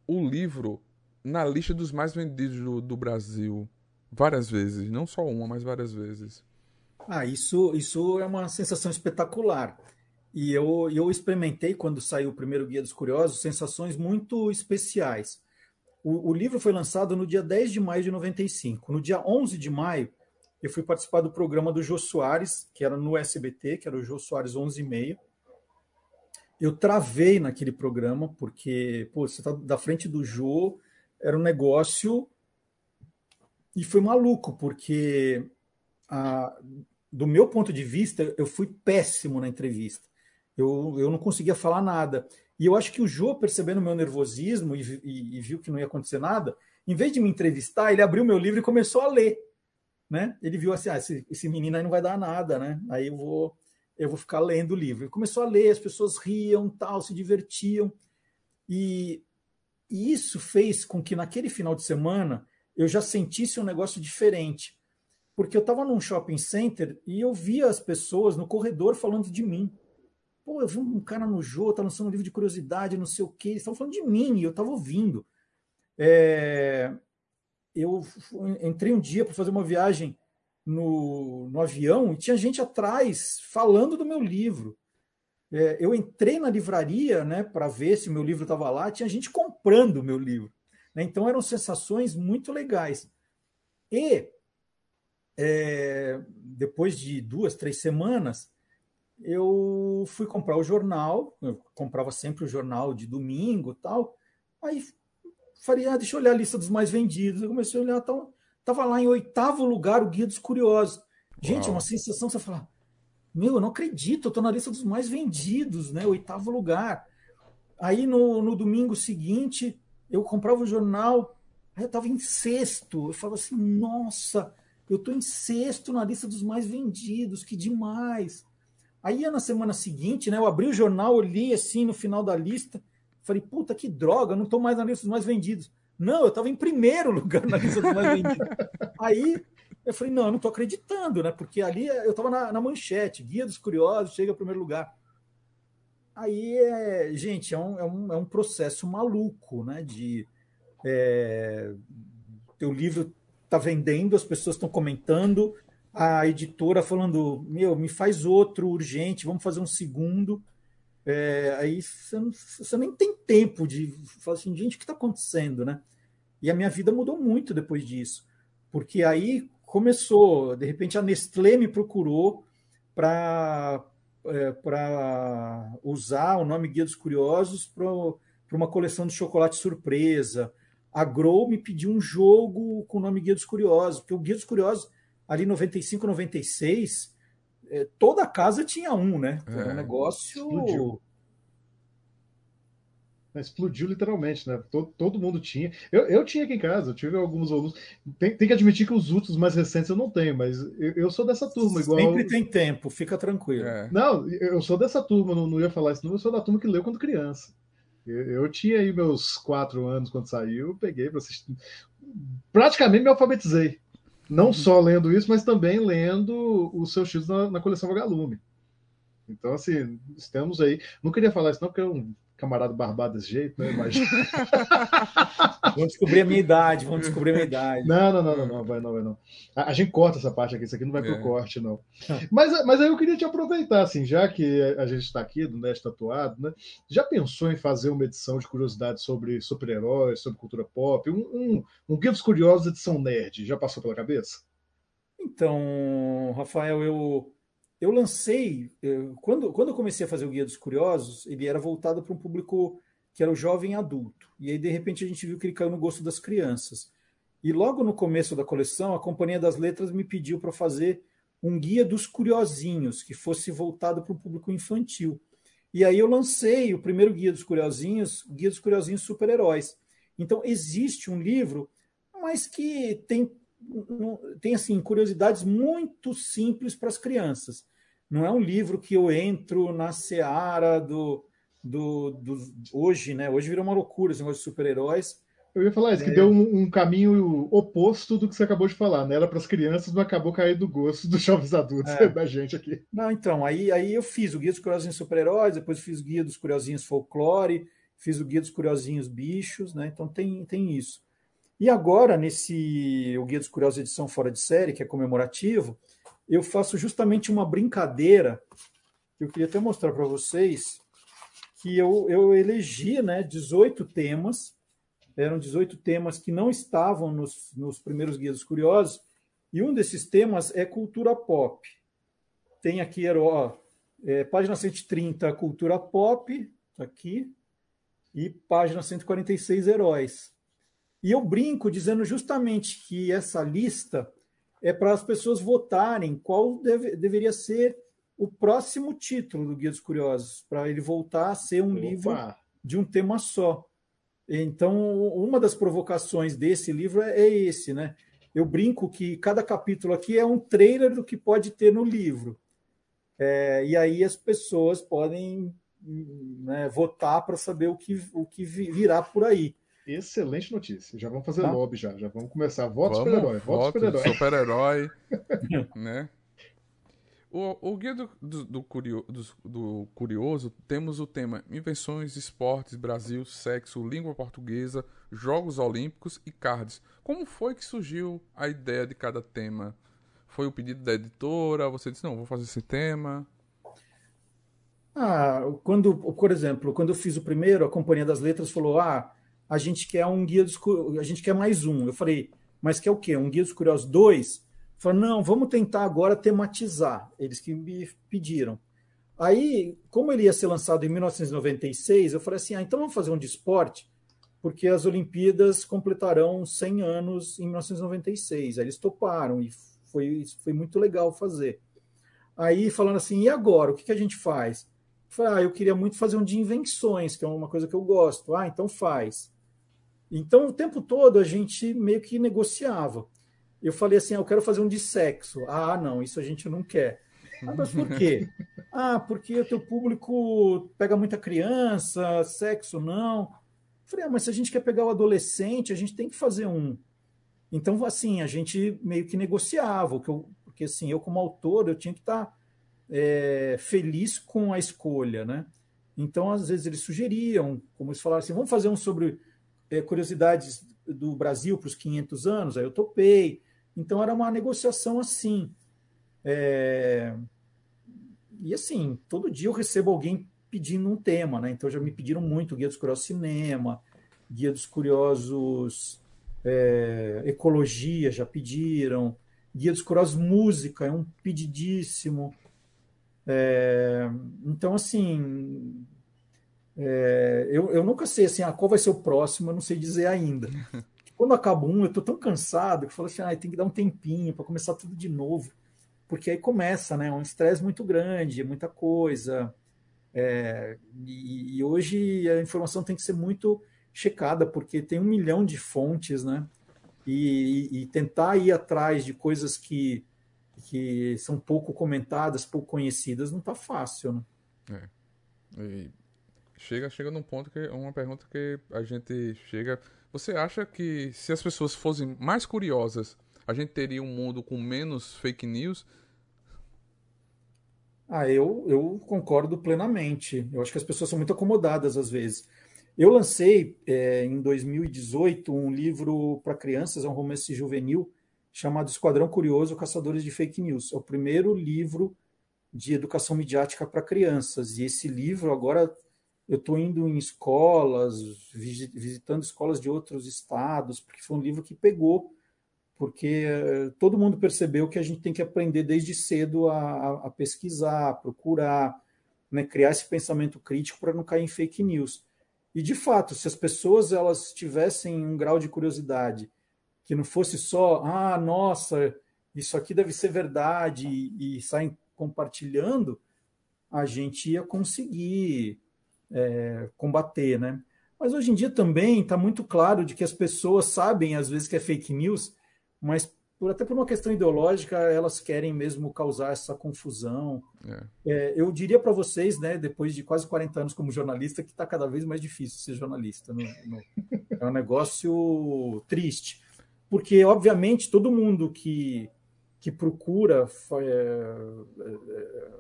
o livro na lista dos mais vendidos do, do Brasil? Várias vezes, não só uma, mas várias vezes. Ah, isso, isso é uma sensação espetacular. E eu, eu experimentei, quando saiu o primeiro Guia dos Curiosos, sensações muito especiais. O, o, livro foi lançado no dia 10 de maio de 95. No dia 11 de maio, eu fui participar do programa do Jô Soares, que era no SBT, que era o Jô Soares 11 e meia. Eu travei naquele programa, porque pô, você está da frente do Jô, era um negócio e foi maluco, porque a, do meu ponto de vista, eu fui péssimo na entrevista. Eu, eu não conseguia falar nada. E eu acho que o Jô, percebendo o meu nervosismo e, e, e, viu que não ia acontecer nada, em vez de me entrevistar, ele abriu meu livro e começou a ler. Né? Ele viu assim: ah, esse, esse menino aí não vai dar nada, né? Aí eu vou, eu vou ficar lendo o livro. Ele começou a ler, as pessoas riam, tal, se divertiam. E, e isso fez com que naquele final de semana eu já sentisse um negócio diferente. Porque eu estava num shopping center e eu via as pessoas no corredor falando de mim. Pô, eu vi um cara no Jô, tá lançando um livro de curiosidade, não sei o quê. Eles estavam falando de mim e eu estava ouvindo. É... Eu entrei um dia para fazer uma viagem no, no avião e tinha gente atrás falando do meu livro. É, eu entrei na livraria né, para ver se o meu livro estava lá, tinha gente comprando o meu livro. Né? Então eram sensações muito legais. E é, depois de duas, três semanas, eu fui comprar o jornal, eu comprava sempre o jornal de domingo tal. Aí falei, ah, deixa eu olhar a lista dos mais vendidos. Eu comecei a olhar, tal, tava lá em oitavo lugar o Guia dos Curiosos. Gente, é uma sensação você falar, meu, eu não acredito, eu tô na lista dos mais vendidos, né? Oitavo lugar. Aí no, no domingo seguinte, eu comprava o jornal, aí eu estava em sexto. Eu falava assim, nossa, eu estou em sexto na lista dos mais vendidos, que demais. Aí na semana seguinte, né, eu abri o jornal, olhei assim no final da lista, falei, puta que droga, não estou mais na lista dos mais vendidos. Não, eu estava em primeiro *laughs* lugar na lista dos mais vendidos. Aí eu falei, não, eu não estou acreditando, né? Porque ali eu estava na, na, manchete, Guia dos Curiosos, chega em primeiro lugar. Aí, é, gente, é um, é, um, é um processo maluco, né? De é, teu livro tá vendendo, as pessoas estão comentando, a editora falando, meu, me faz outro urgente, vamos fazer um segundo. É, aí você, você, nem tem tempo de falar assim, gente, o que está acontecendo, né? E a minha vida mudou muito depois disso, porque aí começou, de repente a Nestlé me procurou para é, para usar o nome Guia dos Curiosos para uma coleção de chocolate surpresa. A Grow me pediu um jogo com o nome Guia dos Curiosos, porque o Guia dos Curiosos, ali 95, 96, é, toda a casa tinha um, né? Era um é, negócio. Explodiu. Explodiu literalmente, né? Todo, todo mundo tinha. Eu, eu tinha aqui em casa, eu tive alguns alunos. Tem, tem que admitir que os outros mais recentes eu não tenho, mas eu, eu sou dessa turma igual. Sempre tem tempo, fica tranquilo. É. Não, eu sou dessa turma, não, não ia falar isso, não, eu sou da turma que leu quando criança. Eu, eu tinha aí meus quatro anos quando saiu, eu peguei para assistir. praticamente me alfabetizei. Não só lendo isso, mas também lendo os seus títulos na, na coleção Vagalume. Então, assim, estamos aí. Não queria falar isso, não, porque é um camarada barbado desse jeito, né? Mas... *laughs* vão descobrir a minha idade, vão descobrir a minha idade. Não, não, não, não, não vai não, vai não. A, a gente corta essa parte aqui, isso aqui não vai pro é. corte, não. Mas, mas aí eu queria te aproveitar, assim, já que a gente está aqui, do Neste Tatuado, né? Já pensou em fazer uma edição de curiosidades sobre super-heróis, sobre cultura pop? Um, um, um Guia dos Curiosos edição nerd, já passou pela cabeça? Então, Rafael, eu eu lancei, quando, quando eu comecei a fazer o Guia dos Curiosos, ele era voltado para um público que era o jovem adulto. E aí, de repente, a gente viu que ele caiu no gosto das crianças. E logo no começo da coleção, a Companhia das Letras me pediu para fazer um guia dos curiosinhos, que fosse voltado para o público infantil. E aí eu lancei o primeiro guia dos curiosinhos, Guia dos Curiosinhos Super-Heróis. Então existe um livro, mas que tem tem assim curiosidades muito simples para as crianças. Não é um livro que eu entro na seara do, do, do hoje, né? Hoje virou uma loucura esse negócio de super-heróis. Eu ia falar isso, é... que deu um, um, caminho oposto do que você acabou de falar, né? Era para as crianças, mas acabou caindo do gosto dos jovens adultos é. *laughs* da gente aqui. Não, então, aí, aí eu fiz o Guia dos Curiosinhos Super-Heróis, depois fiz o Guia dos Curiosinhos Folclore, fiz o Guia dos Curiosinhos Bichos, né? Então tem, tem isso. E agora, nesse o Guia dos Curiosos edição fora de série, que é comemorativo, eu faço justamente uma brincadeira que eu queria até mostrar para vocês, que eu, eu elegi né, 18 temas, eram 18 temas que não estavam nos, nos primeiros Guias dos Curiosos, e um desses temas é cultura pop. Tem aqui, ó, é, página 130, cultura pop, tá aqui, e página 146, heróis. E eu brinco dizendo justamente que essa lista é para as pessoas votarem qual deve, deveria ser o próximo título do Guia dos Curiosos, para ele voltar a ser um Opa. livro de um tema só. Então, uma das provocações desse livro é esse, né? Eu brinco que cada capítulo aqui é um trailer do que pode ter no livro. É, e aí as pessoas podem né, votar para saber o que, o que virá por aí excelente notícia. Já vamos fazer tá. lobby já. Já vamos começar. Voto super-herói. Voto super-herói. Super-herói. *laughs* né? O, o Guia do, do, do, curio, do, do, Curioso temos o tema Invenções, Esportes, Brasil, Sexo, Língua Portuguesa, Jogos Olímpicos e Cards. Como foi que surgiu a ideia de cada tema? Foi o pedido da editora? Você disse, não, vou fazer esse tema? Ah, quando, por exemplo, quando eu fiz o primeiro, a Companhia das Letras falou: ah, a gente quer um guia dos a gente quer mais um. Eu falei, mas quer o quê? Um guia dos curiosos dois? Falei, não, vamos tentar agora tematizar. Eles que me pediram. Aí, como ele ia ser lançado em 1996, eu falei assim, ah, então vamos fazer um de esporte, porque as Olimpíadas completarão 100 anos em 1996. Aí eles toparam e foi, foi muito legal fazer. Aí falando assim, e agora? O que, que a gente faz? Eu falei, ah, eu queria muito fazer um de invenções, que é uma coisa que eu gosto. Ah, então faz. Então, o tempo todo a gente meio que negociava. Eu falei assim: ah, eu quero fazer um de sexo. Ah, não, isso a gente não quer. Ah, mas por quê? *laughs* ah, porque o teu público pega muita criança, sexo não. Eu falei, ah, mas se a gente quer pegar o adolescente, a gente tem que fazer um. Então, assim, a gente meio que negociava, porque assim, eu como autor, eu tinha que estar é, feliz com a escolha, né? Então, às vezes eles sugeriam, como eles falaram assim, vamos fazer um sobre é, curiosidades do Brasil para os 500 anos, aí eu topei. Então era uma negociação assim. É... E assim, todo dia eu recebo alguém pedindo um tema, né? Então já me pediram muito Guia dos Curiosos Cinema, Guia dos Curiosos é, Ecologia, já pediram, Guia dos Curiosos Música, é um pedidíssimo. É... Então, assim, é, eu, eu nunca sei assim, ah, qual vai ser o próximo, eu não sei dizer ainda. *laughs* Quando acaba um, eu estou tão cansado que eu falo assim, ah, tem que dar um tempinho para começar tudo de novo. Porque aí começa, né? Um estresse muito grande, muita coisa. É, e, e, hoje a informação tem que ser muito checada, porque tem um milhão de fontes, né? E, e, e tentar ir atrás de coisas que, que são pouco comentadas, pouco conhecidas, não está fácil, né? É. E chega, chega num ponto que é uma pergunta que a gente chega. Você acha que se as pessoas fossem mais curiosas, a gente teria um mundo com menos fake news? Ah, eu, eu concordo plenamente. Eu acho que as pessoas são muito acomodadas às vezes. Eu lancei é, em 2018 um livro para crianças, é um romance juvenil, chamado Esquadrão Curioso Caçadores de Fake News. É o primeiro livro de educação midiática para crianças. E esse livro, agora, eu estou indo em escolas, visitando escolas de outros estados, porque foi um livro que pegou, porque eh, todo mundo percebeu que a gente tem que aprender desde cedo a, a pesquisar, a procurar, né, criar esse pensamento crítico para não cair em fake news. E de fato, se as pessoas elas tivessem um grau de curiosidade que não fosse só, ah, nossa, isso aqui deve ser verdade e, e saem compartilhando, a gente ia conseguir é, combater, né? Mas hoje em dia também está muito claro de que as pessoas sabem às vezes que é fake news, mas por, até por uma questão ideológica elas querem mesmo causar essa confusão. É. É, eu diria para vocês, né, depois de quase 40 anos como jornalista, que está cada vez mais difícil ser jornalista. No, no, é um negócio triste porque, obviamente, todo mundo que, que procura é, é,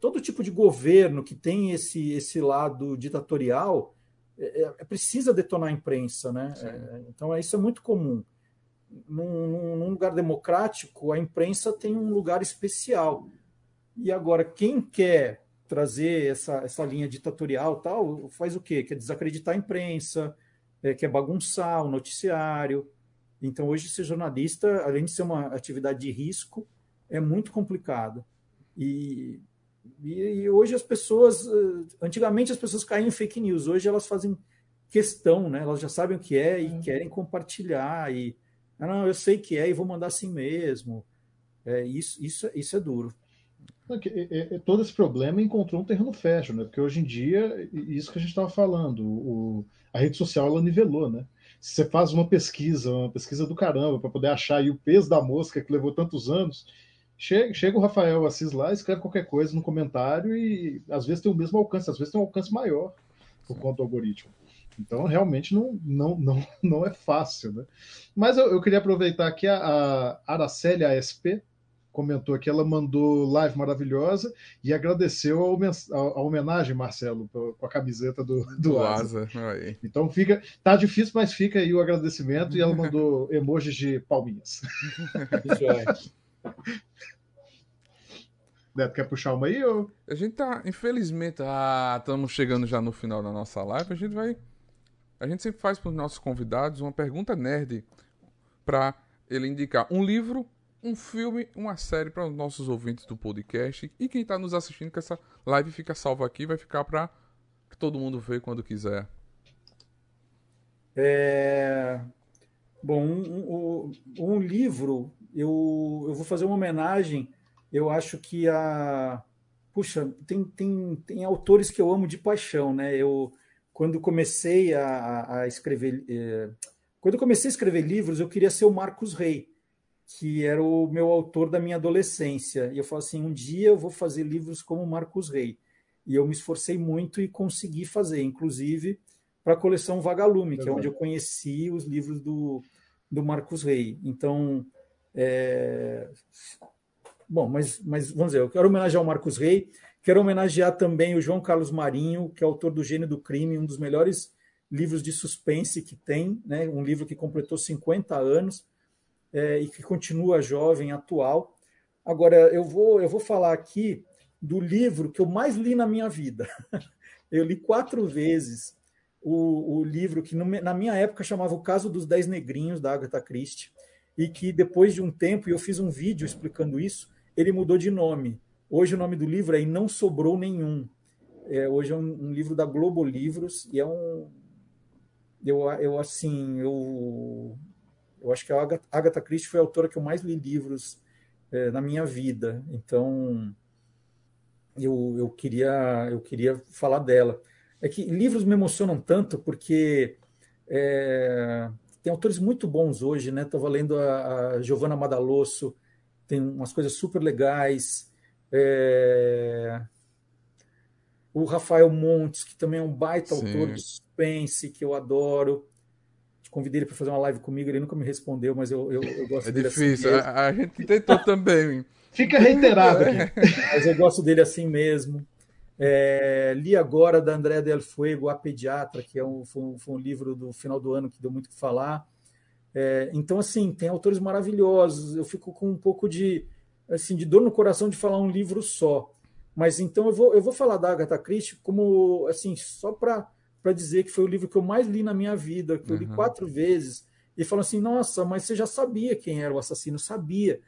todo tipo de governo que tem esse, esse lado ditatorial é, é precisa detonar a imprensa. Né? então, isso é muito comum. Num, num, lugar democrático, a imprensa tem um lugar especial. E agora, quem quer trazer essa, essa linha ditatorial tal, faz o quê? Quer desacreditar a imprensa, é, quer bagunçar o noticiário. Então, hoje, ser jornalista, além de ser uma atividade de risco, é muito complicado. E, e, e, hoje as pessoas, eh, antigamente as pessoas caíam em fake news, hoje elas fazem questão, né? elas já sabem o que é e uhum. querem compartilhar. E, ah, não, eu sei que é e vou mandar assim mesmo. É, isso, isso, isso é duro. É, é, todo esse problema encontrou um terreno fértil, né? Porque hoje em dia, isso que a gente estava falando, o, a rede social ela nivelou, né? Se você faz uma pesquisa, uma pesquisa do caramba, para poder achar aí o peso da mosca que levou tantos anos, chega, chega o Rafael Assis lá, escreve qualquer coisa no comentário e às vezes tem o mesmo alcance, às vezes tem um alcance maior por conta do algoritmo. Então, realmente não, não, não, *laughs* não é fácil. Né? Mas eu, eu queria aproveitar aqui a, a Araceli ASP, comentou aqui, ela mandou live maravilhosa e agradeceu a, a homenagem, Marcelo, com a camiseta do, do, do Asa. Asa. Então fica, tá difícil, mas fica aí o agradecimento e ela mandou emojis de palminhas. *laughs* Isso é. Neto, quer puxar uma aí? Ou... A gente tá, infelizmente, ah, estamos chegando já no final da nossa live. A gente vai. A gente sempre faz para os nossos convidados uma pergunta nerd para ele indicar um livro um filme, uma série para os nossos ouvintes do podcast e quem está nos assistindo, que essa live fica salva aqui, vai ficar para todo mundo vê quando quiser. É... Bom, um, um, um, livro, eu, eu vou fazer uma homenagem. Eu acho que a. Puxa, tem, tem, tem autores que eu amo de paixão, né? Eu, quando comecei a, a escrever. Eh, quando comecei a escrever livros, eu queria ser o Marcos Rey que era o meu autor da minha adolescência. E eu falei assim: um dia eu vou fazer livros como Marcos Rey. E eu me esforcei muito e consegui fazer, inclusive para a coleção Vagalume, que é onde eu conheci os livros do, do Marcos Rey. Então, é... bom, mas, mas vamos dizer, eu quero homenagear o Marcos Rey, quero homenagear também o João Carlos Marinho, que é autor do Gênio do Crime, um dos melhores livros de suspense que tem, né? um livro que completou 50 anos é, e que continua jovem, atual. Agora, eu vou, eu vou falar aqui do livro que eu mais li na minha vida. *laughs* Eu li quatro vezes o, o livro que, no, na minha época, chamava O Caso dos Dez Negrinhos, da Agatha Christie, e que depois de um tempo, e eu fiz um vídeo explicando isso, ele mudou de nome. Hoje o nome do livro é E Não Sobrou Nenhum. É, hoje é um, um, livro da Globo Livros e é um. Eu, eu assim, eu eu acho que a Agatha Christie foi a autora que eu mais li livros é, na minha vida. Então, eu, eu, queria, eu queria falar dela. É que livros me emocionam tanto porque é, tem autores muito bons hoje, né? Estou lendo a, a Giovanna Madalosso, tem umas coisas super legais. É, o, Rafael Montes, que também é um baita Sim. autor de suspense, que eu adoro. Convidei ele para fazer uma live comigo, ele nunca me respondeu, mas eu, eu, eu gosto É dele difícil. assim mesmo. a, a gente tentou também. Fica reiterado aqui. Mas eu gosto dele assim mesmo. É, li agora da André Del Fuego, A Pediatra, que é um, foi, um, foi um livro do final do ano que deu muito o que falar. É, então, assim, tem autores maravilhosos. Eu fico com um pouco de, assim, de dor no coração de falar um livro só. Mas então eu vou, eu vou falar da Agatha Christie como, assim, só para dizer que foi o livro que eu mais li na minha vida, que eu li Uhum. quatro vezes. E falam assim: nossa, mas você já sabia quem era o assassino? Sabia.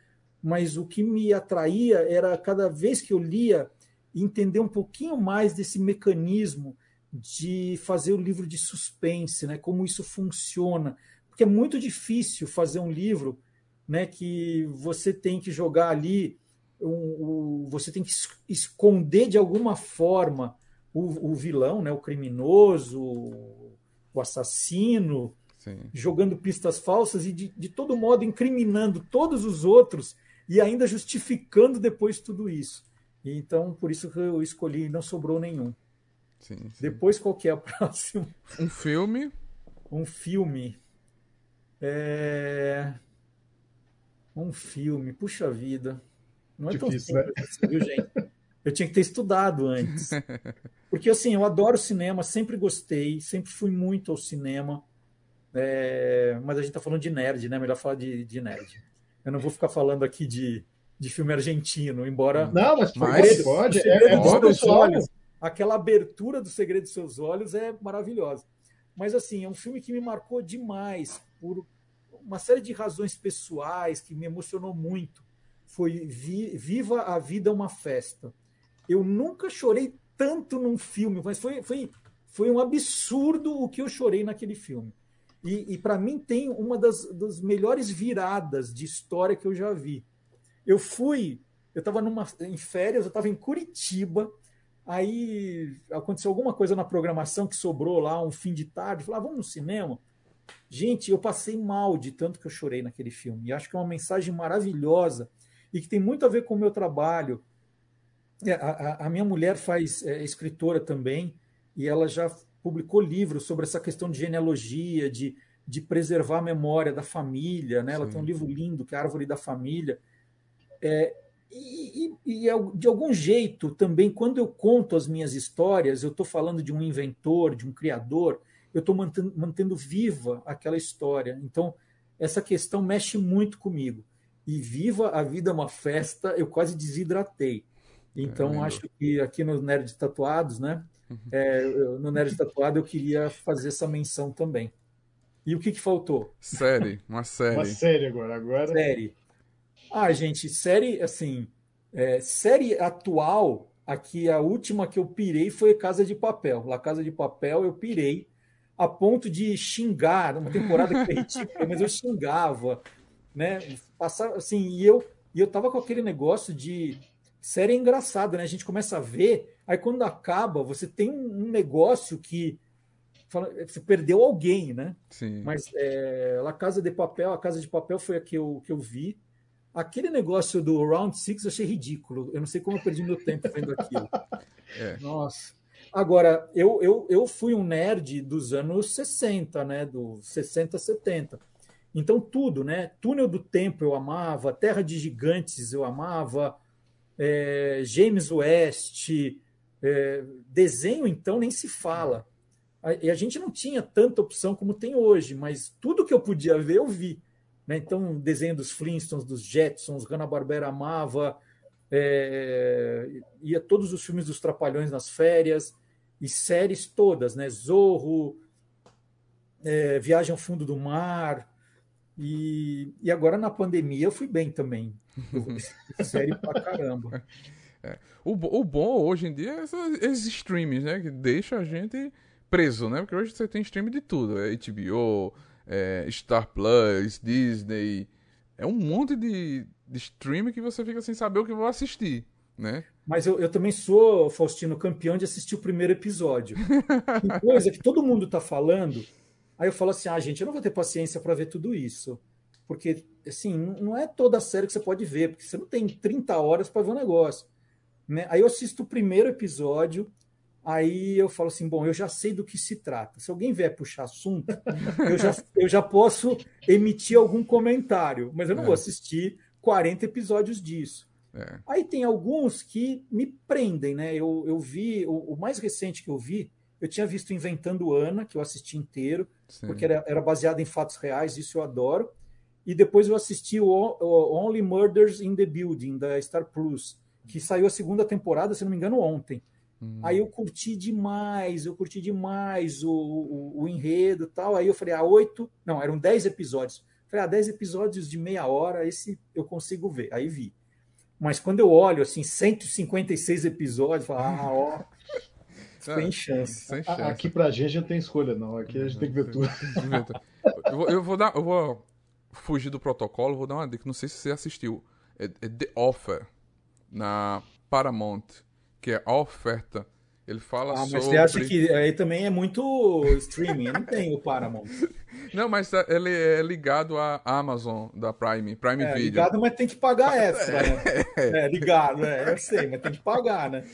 Mas o que me atraía era cada vez que eu lia entender um pouquinho mais desse mecanismo de fazer o livro de suspense, né? Como isso funciona, porque é muito difícil fazer um livro, né? Que você tem que jogar ali, um, o- você tem que es- esconder de alguma forma o, o vilão, né? O criminoso, o assassino, Sim. jogando pistas falsas e de, de todo modo incriminando todos os outros e ainda justificando depois tudo isso. E Então, por isso que eu escolhi, não sobrou nenhum. Sim, sim. Depois, qual que é o *laughs* próximo? Um filme. Um filme. É... Um filme, puxa vida. Não é tão Difícil, né? simples assim, viu, gente? *laughs* Eu tinha que ter estudado antes. *laughs* Porque, assim, eu adoro cinema, sempre gostei, sempre fui muito ao cinema. É, Mas a gente está falando de nerd, né? Melhor falar de, de nerd. Eu não vou ficar falando aqui de, de filme argentino, embora Não, mas, Mas- pode, pode. o É, segredo é dos seus olhos, aquela abertura do segredo dos seus olhos é maravilhosa. Mas assim, é um filme que me marcou demais por uma série de razões pessoais que me emocionou muito. Foi Vi- Viva a Vida é uma Festa. Eu nunca chorei tanto num filme, mas foi, foi, foi um absurdo o que eu chorei naquele filme. E, e para mim tem uma das, das melhores viradas de história que eu já vi. Eu fui, eu estava em férias, eu estava em Curitiba, aí aconteceu alguma coisa na programação que sobrou lá, um fim de tarde, falei, ah, vamos no cinema? Gente, eu passei mal de tanto que eu chorei naquele filme. E acho que é uma mensagem maravilhosa e que tem muito a ver com o meu trabalho. É, A, a- a minha mulher faz é, escritora também e ela já publicou livros sobre essa questão de genealogia, de, de preservar a memória da família. Né? Ela Sim. tem um livro lindo que é a Árvore da Família. É, e, e- e, de algum jeito também, quando eu conto as minhas histórias, eu estou falando de um inventor, de um criador, eu estou mantendo, mantendo viva aquela história. Então, essa questão mexe muito comigo. E viva a vida é uma festa, eu quase desidratei. Então, lindo. acho que aqui no Nerd Tatuados, né? é, eu- no Nerd Tatuado, eu queria fazer essa menção também. E o que, que faltou? Série. Uma série. Uma série agora. Agora. Série. Ah, gente, série, assim, é, série atual, aqui a última que eu pirei foi Casa de Papel. La Casa de Papel eu pirei a ponto de xingar, uma temporada que foi ridícula, *laughs* mas eu xingava, né? Passava, assim, e eu, e eu tava com aquele negócio de série é engraçada, né? A gente começa a ver, aí quando acaba, você tem um, negócio que fala- você perdeu alguém, né? Sim. Mas é, La Casa de Papel, a Casa de Papel foi a que eu, que eu vi. Aquele negócio do Round Six eu achei ridículo. Eu não sei como eu perdi meu tempo vendo aquilo. *laughs* É. Nossa. Agora, eu, eu, eu fui um nerd dos anos 60, né? Dos 60, 70. Então, tudo, né? Túnel do Tempo eu amava, Terra de Gigantes eu amava, é, James West, é, desenho, então, nem se fala. E a gente não tinha tanta opção como tem hoje, mas tudo que eu podia ver, eu vi. Né? Então, desenho dos Flintstones, dos Jetsons, Hanna-Barbera amava, é, ia todos os filmes dos Trapalhões nas férias, e séries todas, né? Zorro, é, Viagem ao Fundo do Mar, e, e agora na pandemia eu fui bem também. *laughs* Série pra caramba. O, bo- o bom hoje em dia é esses streams, né? Que deixa a gente preso, né? Porque hoje você tem stream de tudo. É HBO, é Star Plus, Disney. É um monte de, de stream que você fica sem saber o que vou assistir, né? Mas eu, eu também sou, Faustino, campeão de assistir o primeiro episódio. *laughs* Tem coisa que todo mundo está falando. Aí eu falo assim: ah, gente, eu não vou ter paciência para ver tudo isso. Porque, assim, não é toda a série que você pode ver, porque você não tem 30 horas para ver o negócio. Né? Aí eu assisto o primeiro episódio, Aí eu falo assim: bom, eu já sei do que se trata. Se alguém vier puxar assunto, eu já, eu já posso emitir algum comentário, mas eu não é. vou assistir 40 episódios disso. É. Aí tem alguns que me prendem, né? Eu, eu vi, o, o, mais recente que eu vi, eu tinha visto Inventando Ana, que eu assisti inteiro, Sim. porque era, era baseado em fatos reais, isso eu adoro. E depois eu assisti o, o Only Murders in the Building, da Star Plus, que saiu a segunda temporada, se não me engano, ontem. Hum. Aí eu curti demais, eu curti demais o, o, o enredo e tal. Aí eu falei, ah, oito, não, eram dez episódios. Falei, ah, dez episódios de meia hora, esse eu consigo ver. Aí vi. Mas quando eu olho, assim, 156 episódios, falo, ah, ó, *laughs* sem chance. Sem chance. Aqui pra gente não tem escolha, não. Aqui a gente tem que ver tudo. Eu vou, eu vou dar, eu vou fugir do protocolo, vou dar uma dica. Não sei se você assistiu. É, é The Offer na Paramount que é a oferta. Ele fala ah, mas sobre... você acha que aí também é muito streaming, não tem o Paramount. *laughs* Não, mas é, ele é ligado à Amazon da Prime, Prime é, Video. Ligado, mas tem que pagar *laughs* extra, né? É, ligado, é, eu sei, mas tem que pagar, né?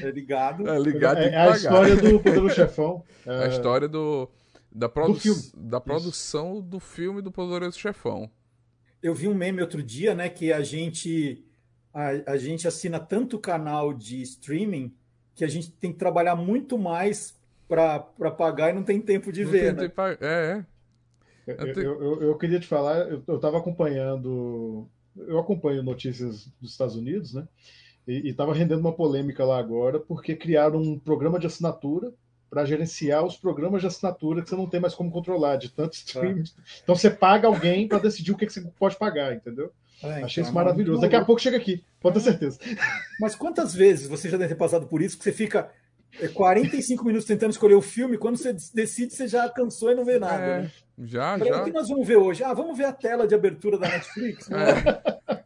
É ligado. É ligado, é, a história do *laughs* Poderoso Chefão. É... A história do, da, produ... do da produção Isso. do filme do Poderoso Chefão. Eu vi um meme outro dia, né, que a gente a, a gente assina tanto canal de streaming que a gente tem que trabalhar muito mais para pagar e não tem tempo de não ver. Né? É, é. Eu, eu, eu, queria te falar, eu estava acompanhando, eu acompanho notícias dos Estados Unidos, né? E estava rendendo uma polêmica lá agora, porque criaram um programa de assinatura para gerenciar os programas de assinatura que você não tem mais como controlar, de tanto streaming. Ah. Então você paga alguém para decidir o que, que você pode pagar, entendeu? É, Achei então, isso maravilhoso. Daqui a pouco chega aqui, pode ter certeza. *laughs* Mas quantas vezes você já deve ter passado por isso que você fica 45 é, minutos tentando escolher o filme, quando você decide, você já cansou e não vê nada. É, né? Já, já. O que nós vamos ver hoje? Ah, vamos ver a tela de abertura da Netflix. Né?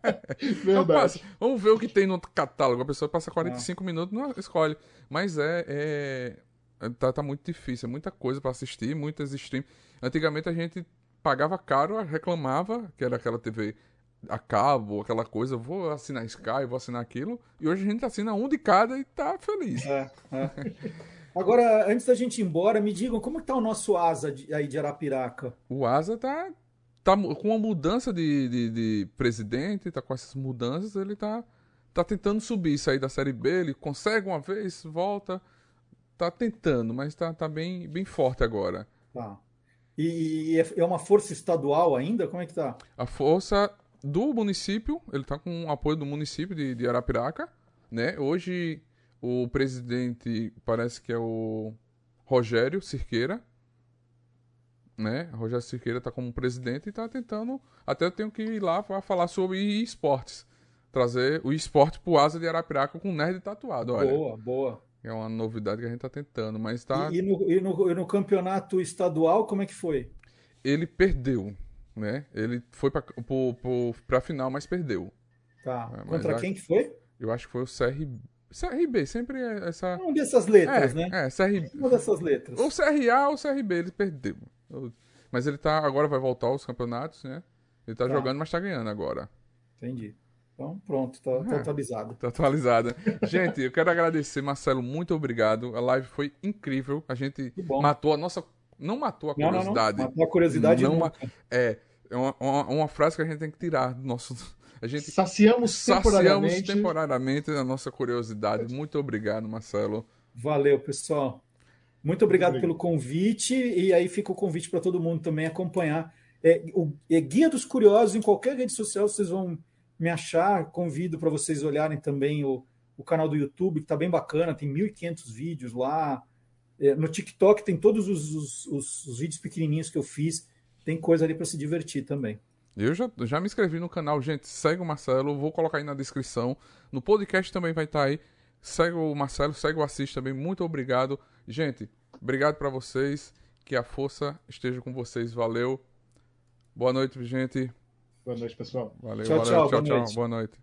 É. *laughs* passa, vamos ver o que tem no catálogo. A pessoa passa 45 ah. minutos, não escolhe. Mas é, é tá, tá, muito difícil, é muita coisa para assistir, muitas streams. Antigamente a gente pagava caro, reclamava que era aquela TV a cabo, aquela coisa, vou assinar Sky, vou assinar aquilo. E hoje a gente assina um de cada e tá feliz. É, é. *laughs* Agora, antes da gente ir embora, me digam como está o nosso asa de, aí de Arapiraca? O asa tá, tá com uma mudança de, de, de, presidente, tá com essas mudanças, ele tá, tá tentando subir, sair da Série B, ele consegue uma vez, volta, tá tentando, mas tá, tá bem, bem forte agora. Tá. E, e é, é uma força estadual ainda? Como é que tá? A força do município, ele está com o apoio do município de, de Arapiraca, né? Hoje o presidente parece que é o Rogério Cirqueira, né? Rogério Cirqueira está como presidente e está tentando. Até eu tenho que ir lá para falar sobre esportes. Trazer o esporte pro Asa de Arapiraca com nerd tatuado, olha. Boa, boa. É uma novidade que a gente está tentando, mas tá. E, e, no, e, no, e no campeonato estadual, como é que foi? Ele perdeu né? Ele foi pra, pro, pro, pra final, mas perdeu. Tá. É, Contra quem que foi? Eu acho que foi o CRB. CRB, sempre é essa. Uma dessas letras, é, né? É, CRB. Uma dessas letras. Ou CRA ou CRB, ele perdeu. Mas ele tá. Agora vai voltar aos campeonatos, né? Ele tá, tá. jogando, mas tá ganhando agora. Entendi. Então, pronto, tá, tá é, atualizado. Tá atualizada. *laughs* Gente, eu quero agradecer, Marcelo, muito obrigado. A live foi incrível. A gente matou a nossa não matou a curiosidade. Não, não, não. Matou a curiosidade não. É, é uma, uma, uma, frase que a gente tem que tirar do nosso. A gente saciamos, saciamos temporariamente. temporariamente a nossa curiosidade. Muito obrigado, Marcelo. Valeu, pessoal. Muito obrigado, pelo convite. E aí fica o convite para todo mundo também acompanhar. É, o, é Guia dos Curiosos, em qualquer rede social, vocês vão me achar. Convido para vocês olharem também o, o canal do YouTube, que está bem bacana, tem 1.500 vídeos lá. É, no TikTok tem todos os, os, os, os, vídeos pequenininhos que eu fiz. Tem coisa ali para se divertir também. Eu já, já me inscrevi no canal, gente. Segue o Marcelo, vou colocar aí na descrição. No podcast também vai estar tá aí. Segue o Marcelo, segue o Assis também. Muito obrigado. Gente, obrigado para vocês. Que a força esteja com vocês. Valeu. Boa noite, gente. Boa noite, pessoal. Valeu, tchau, valeu. tchau, tchau, boa tchau. Boa noite.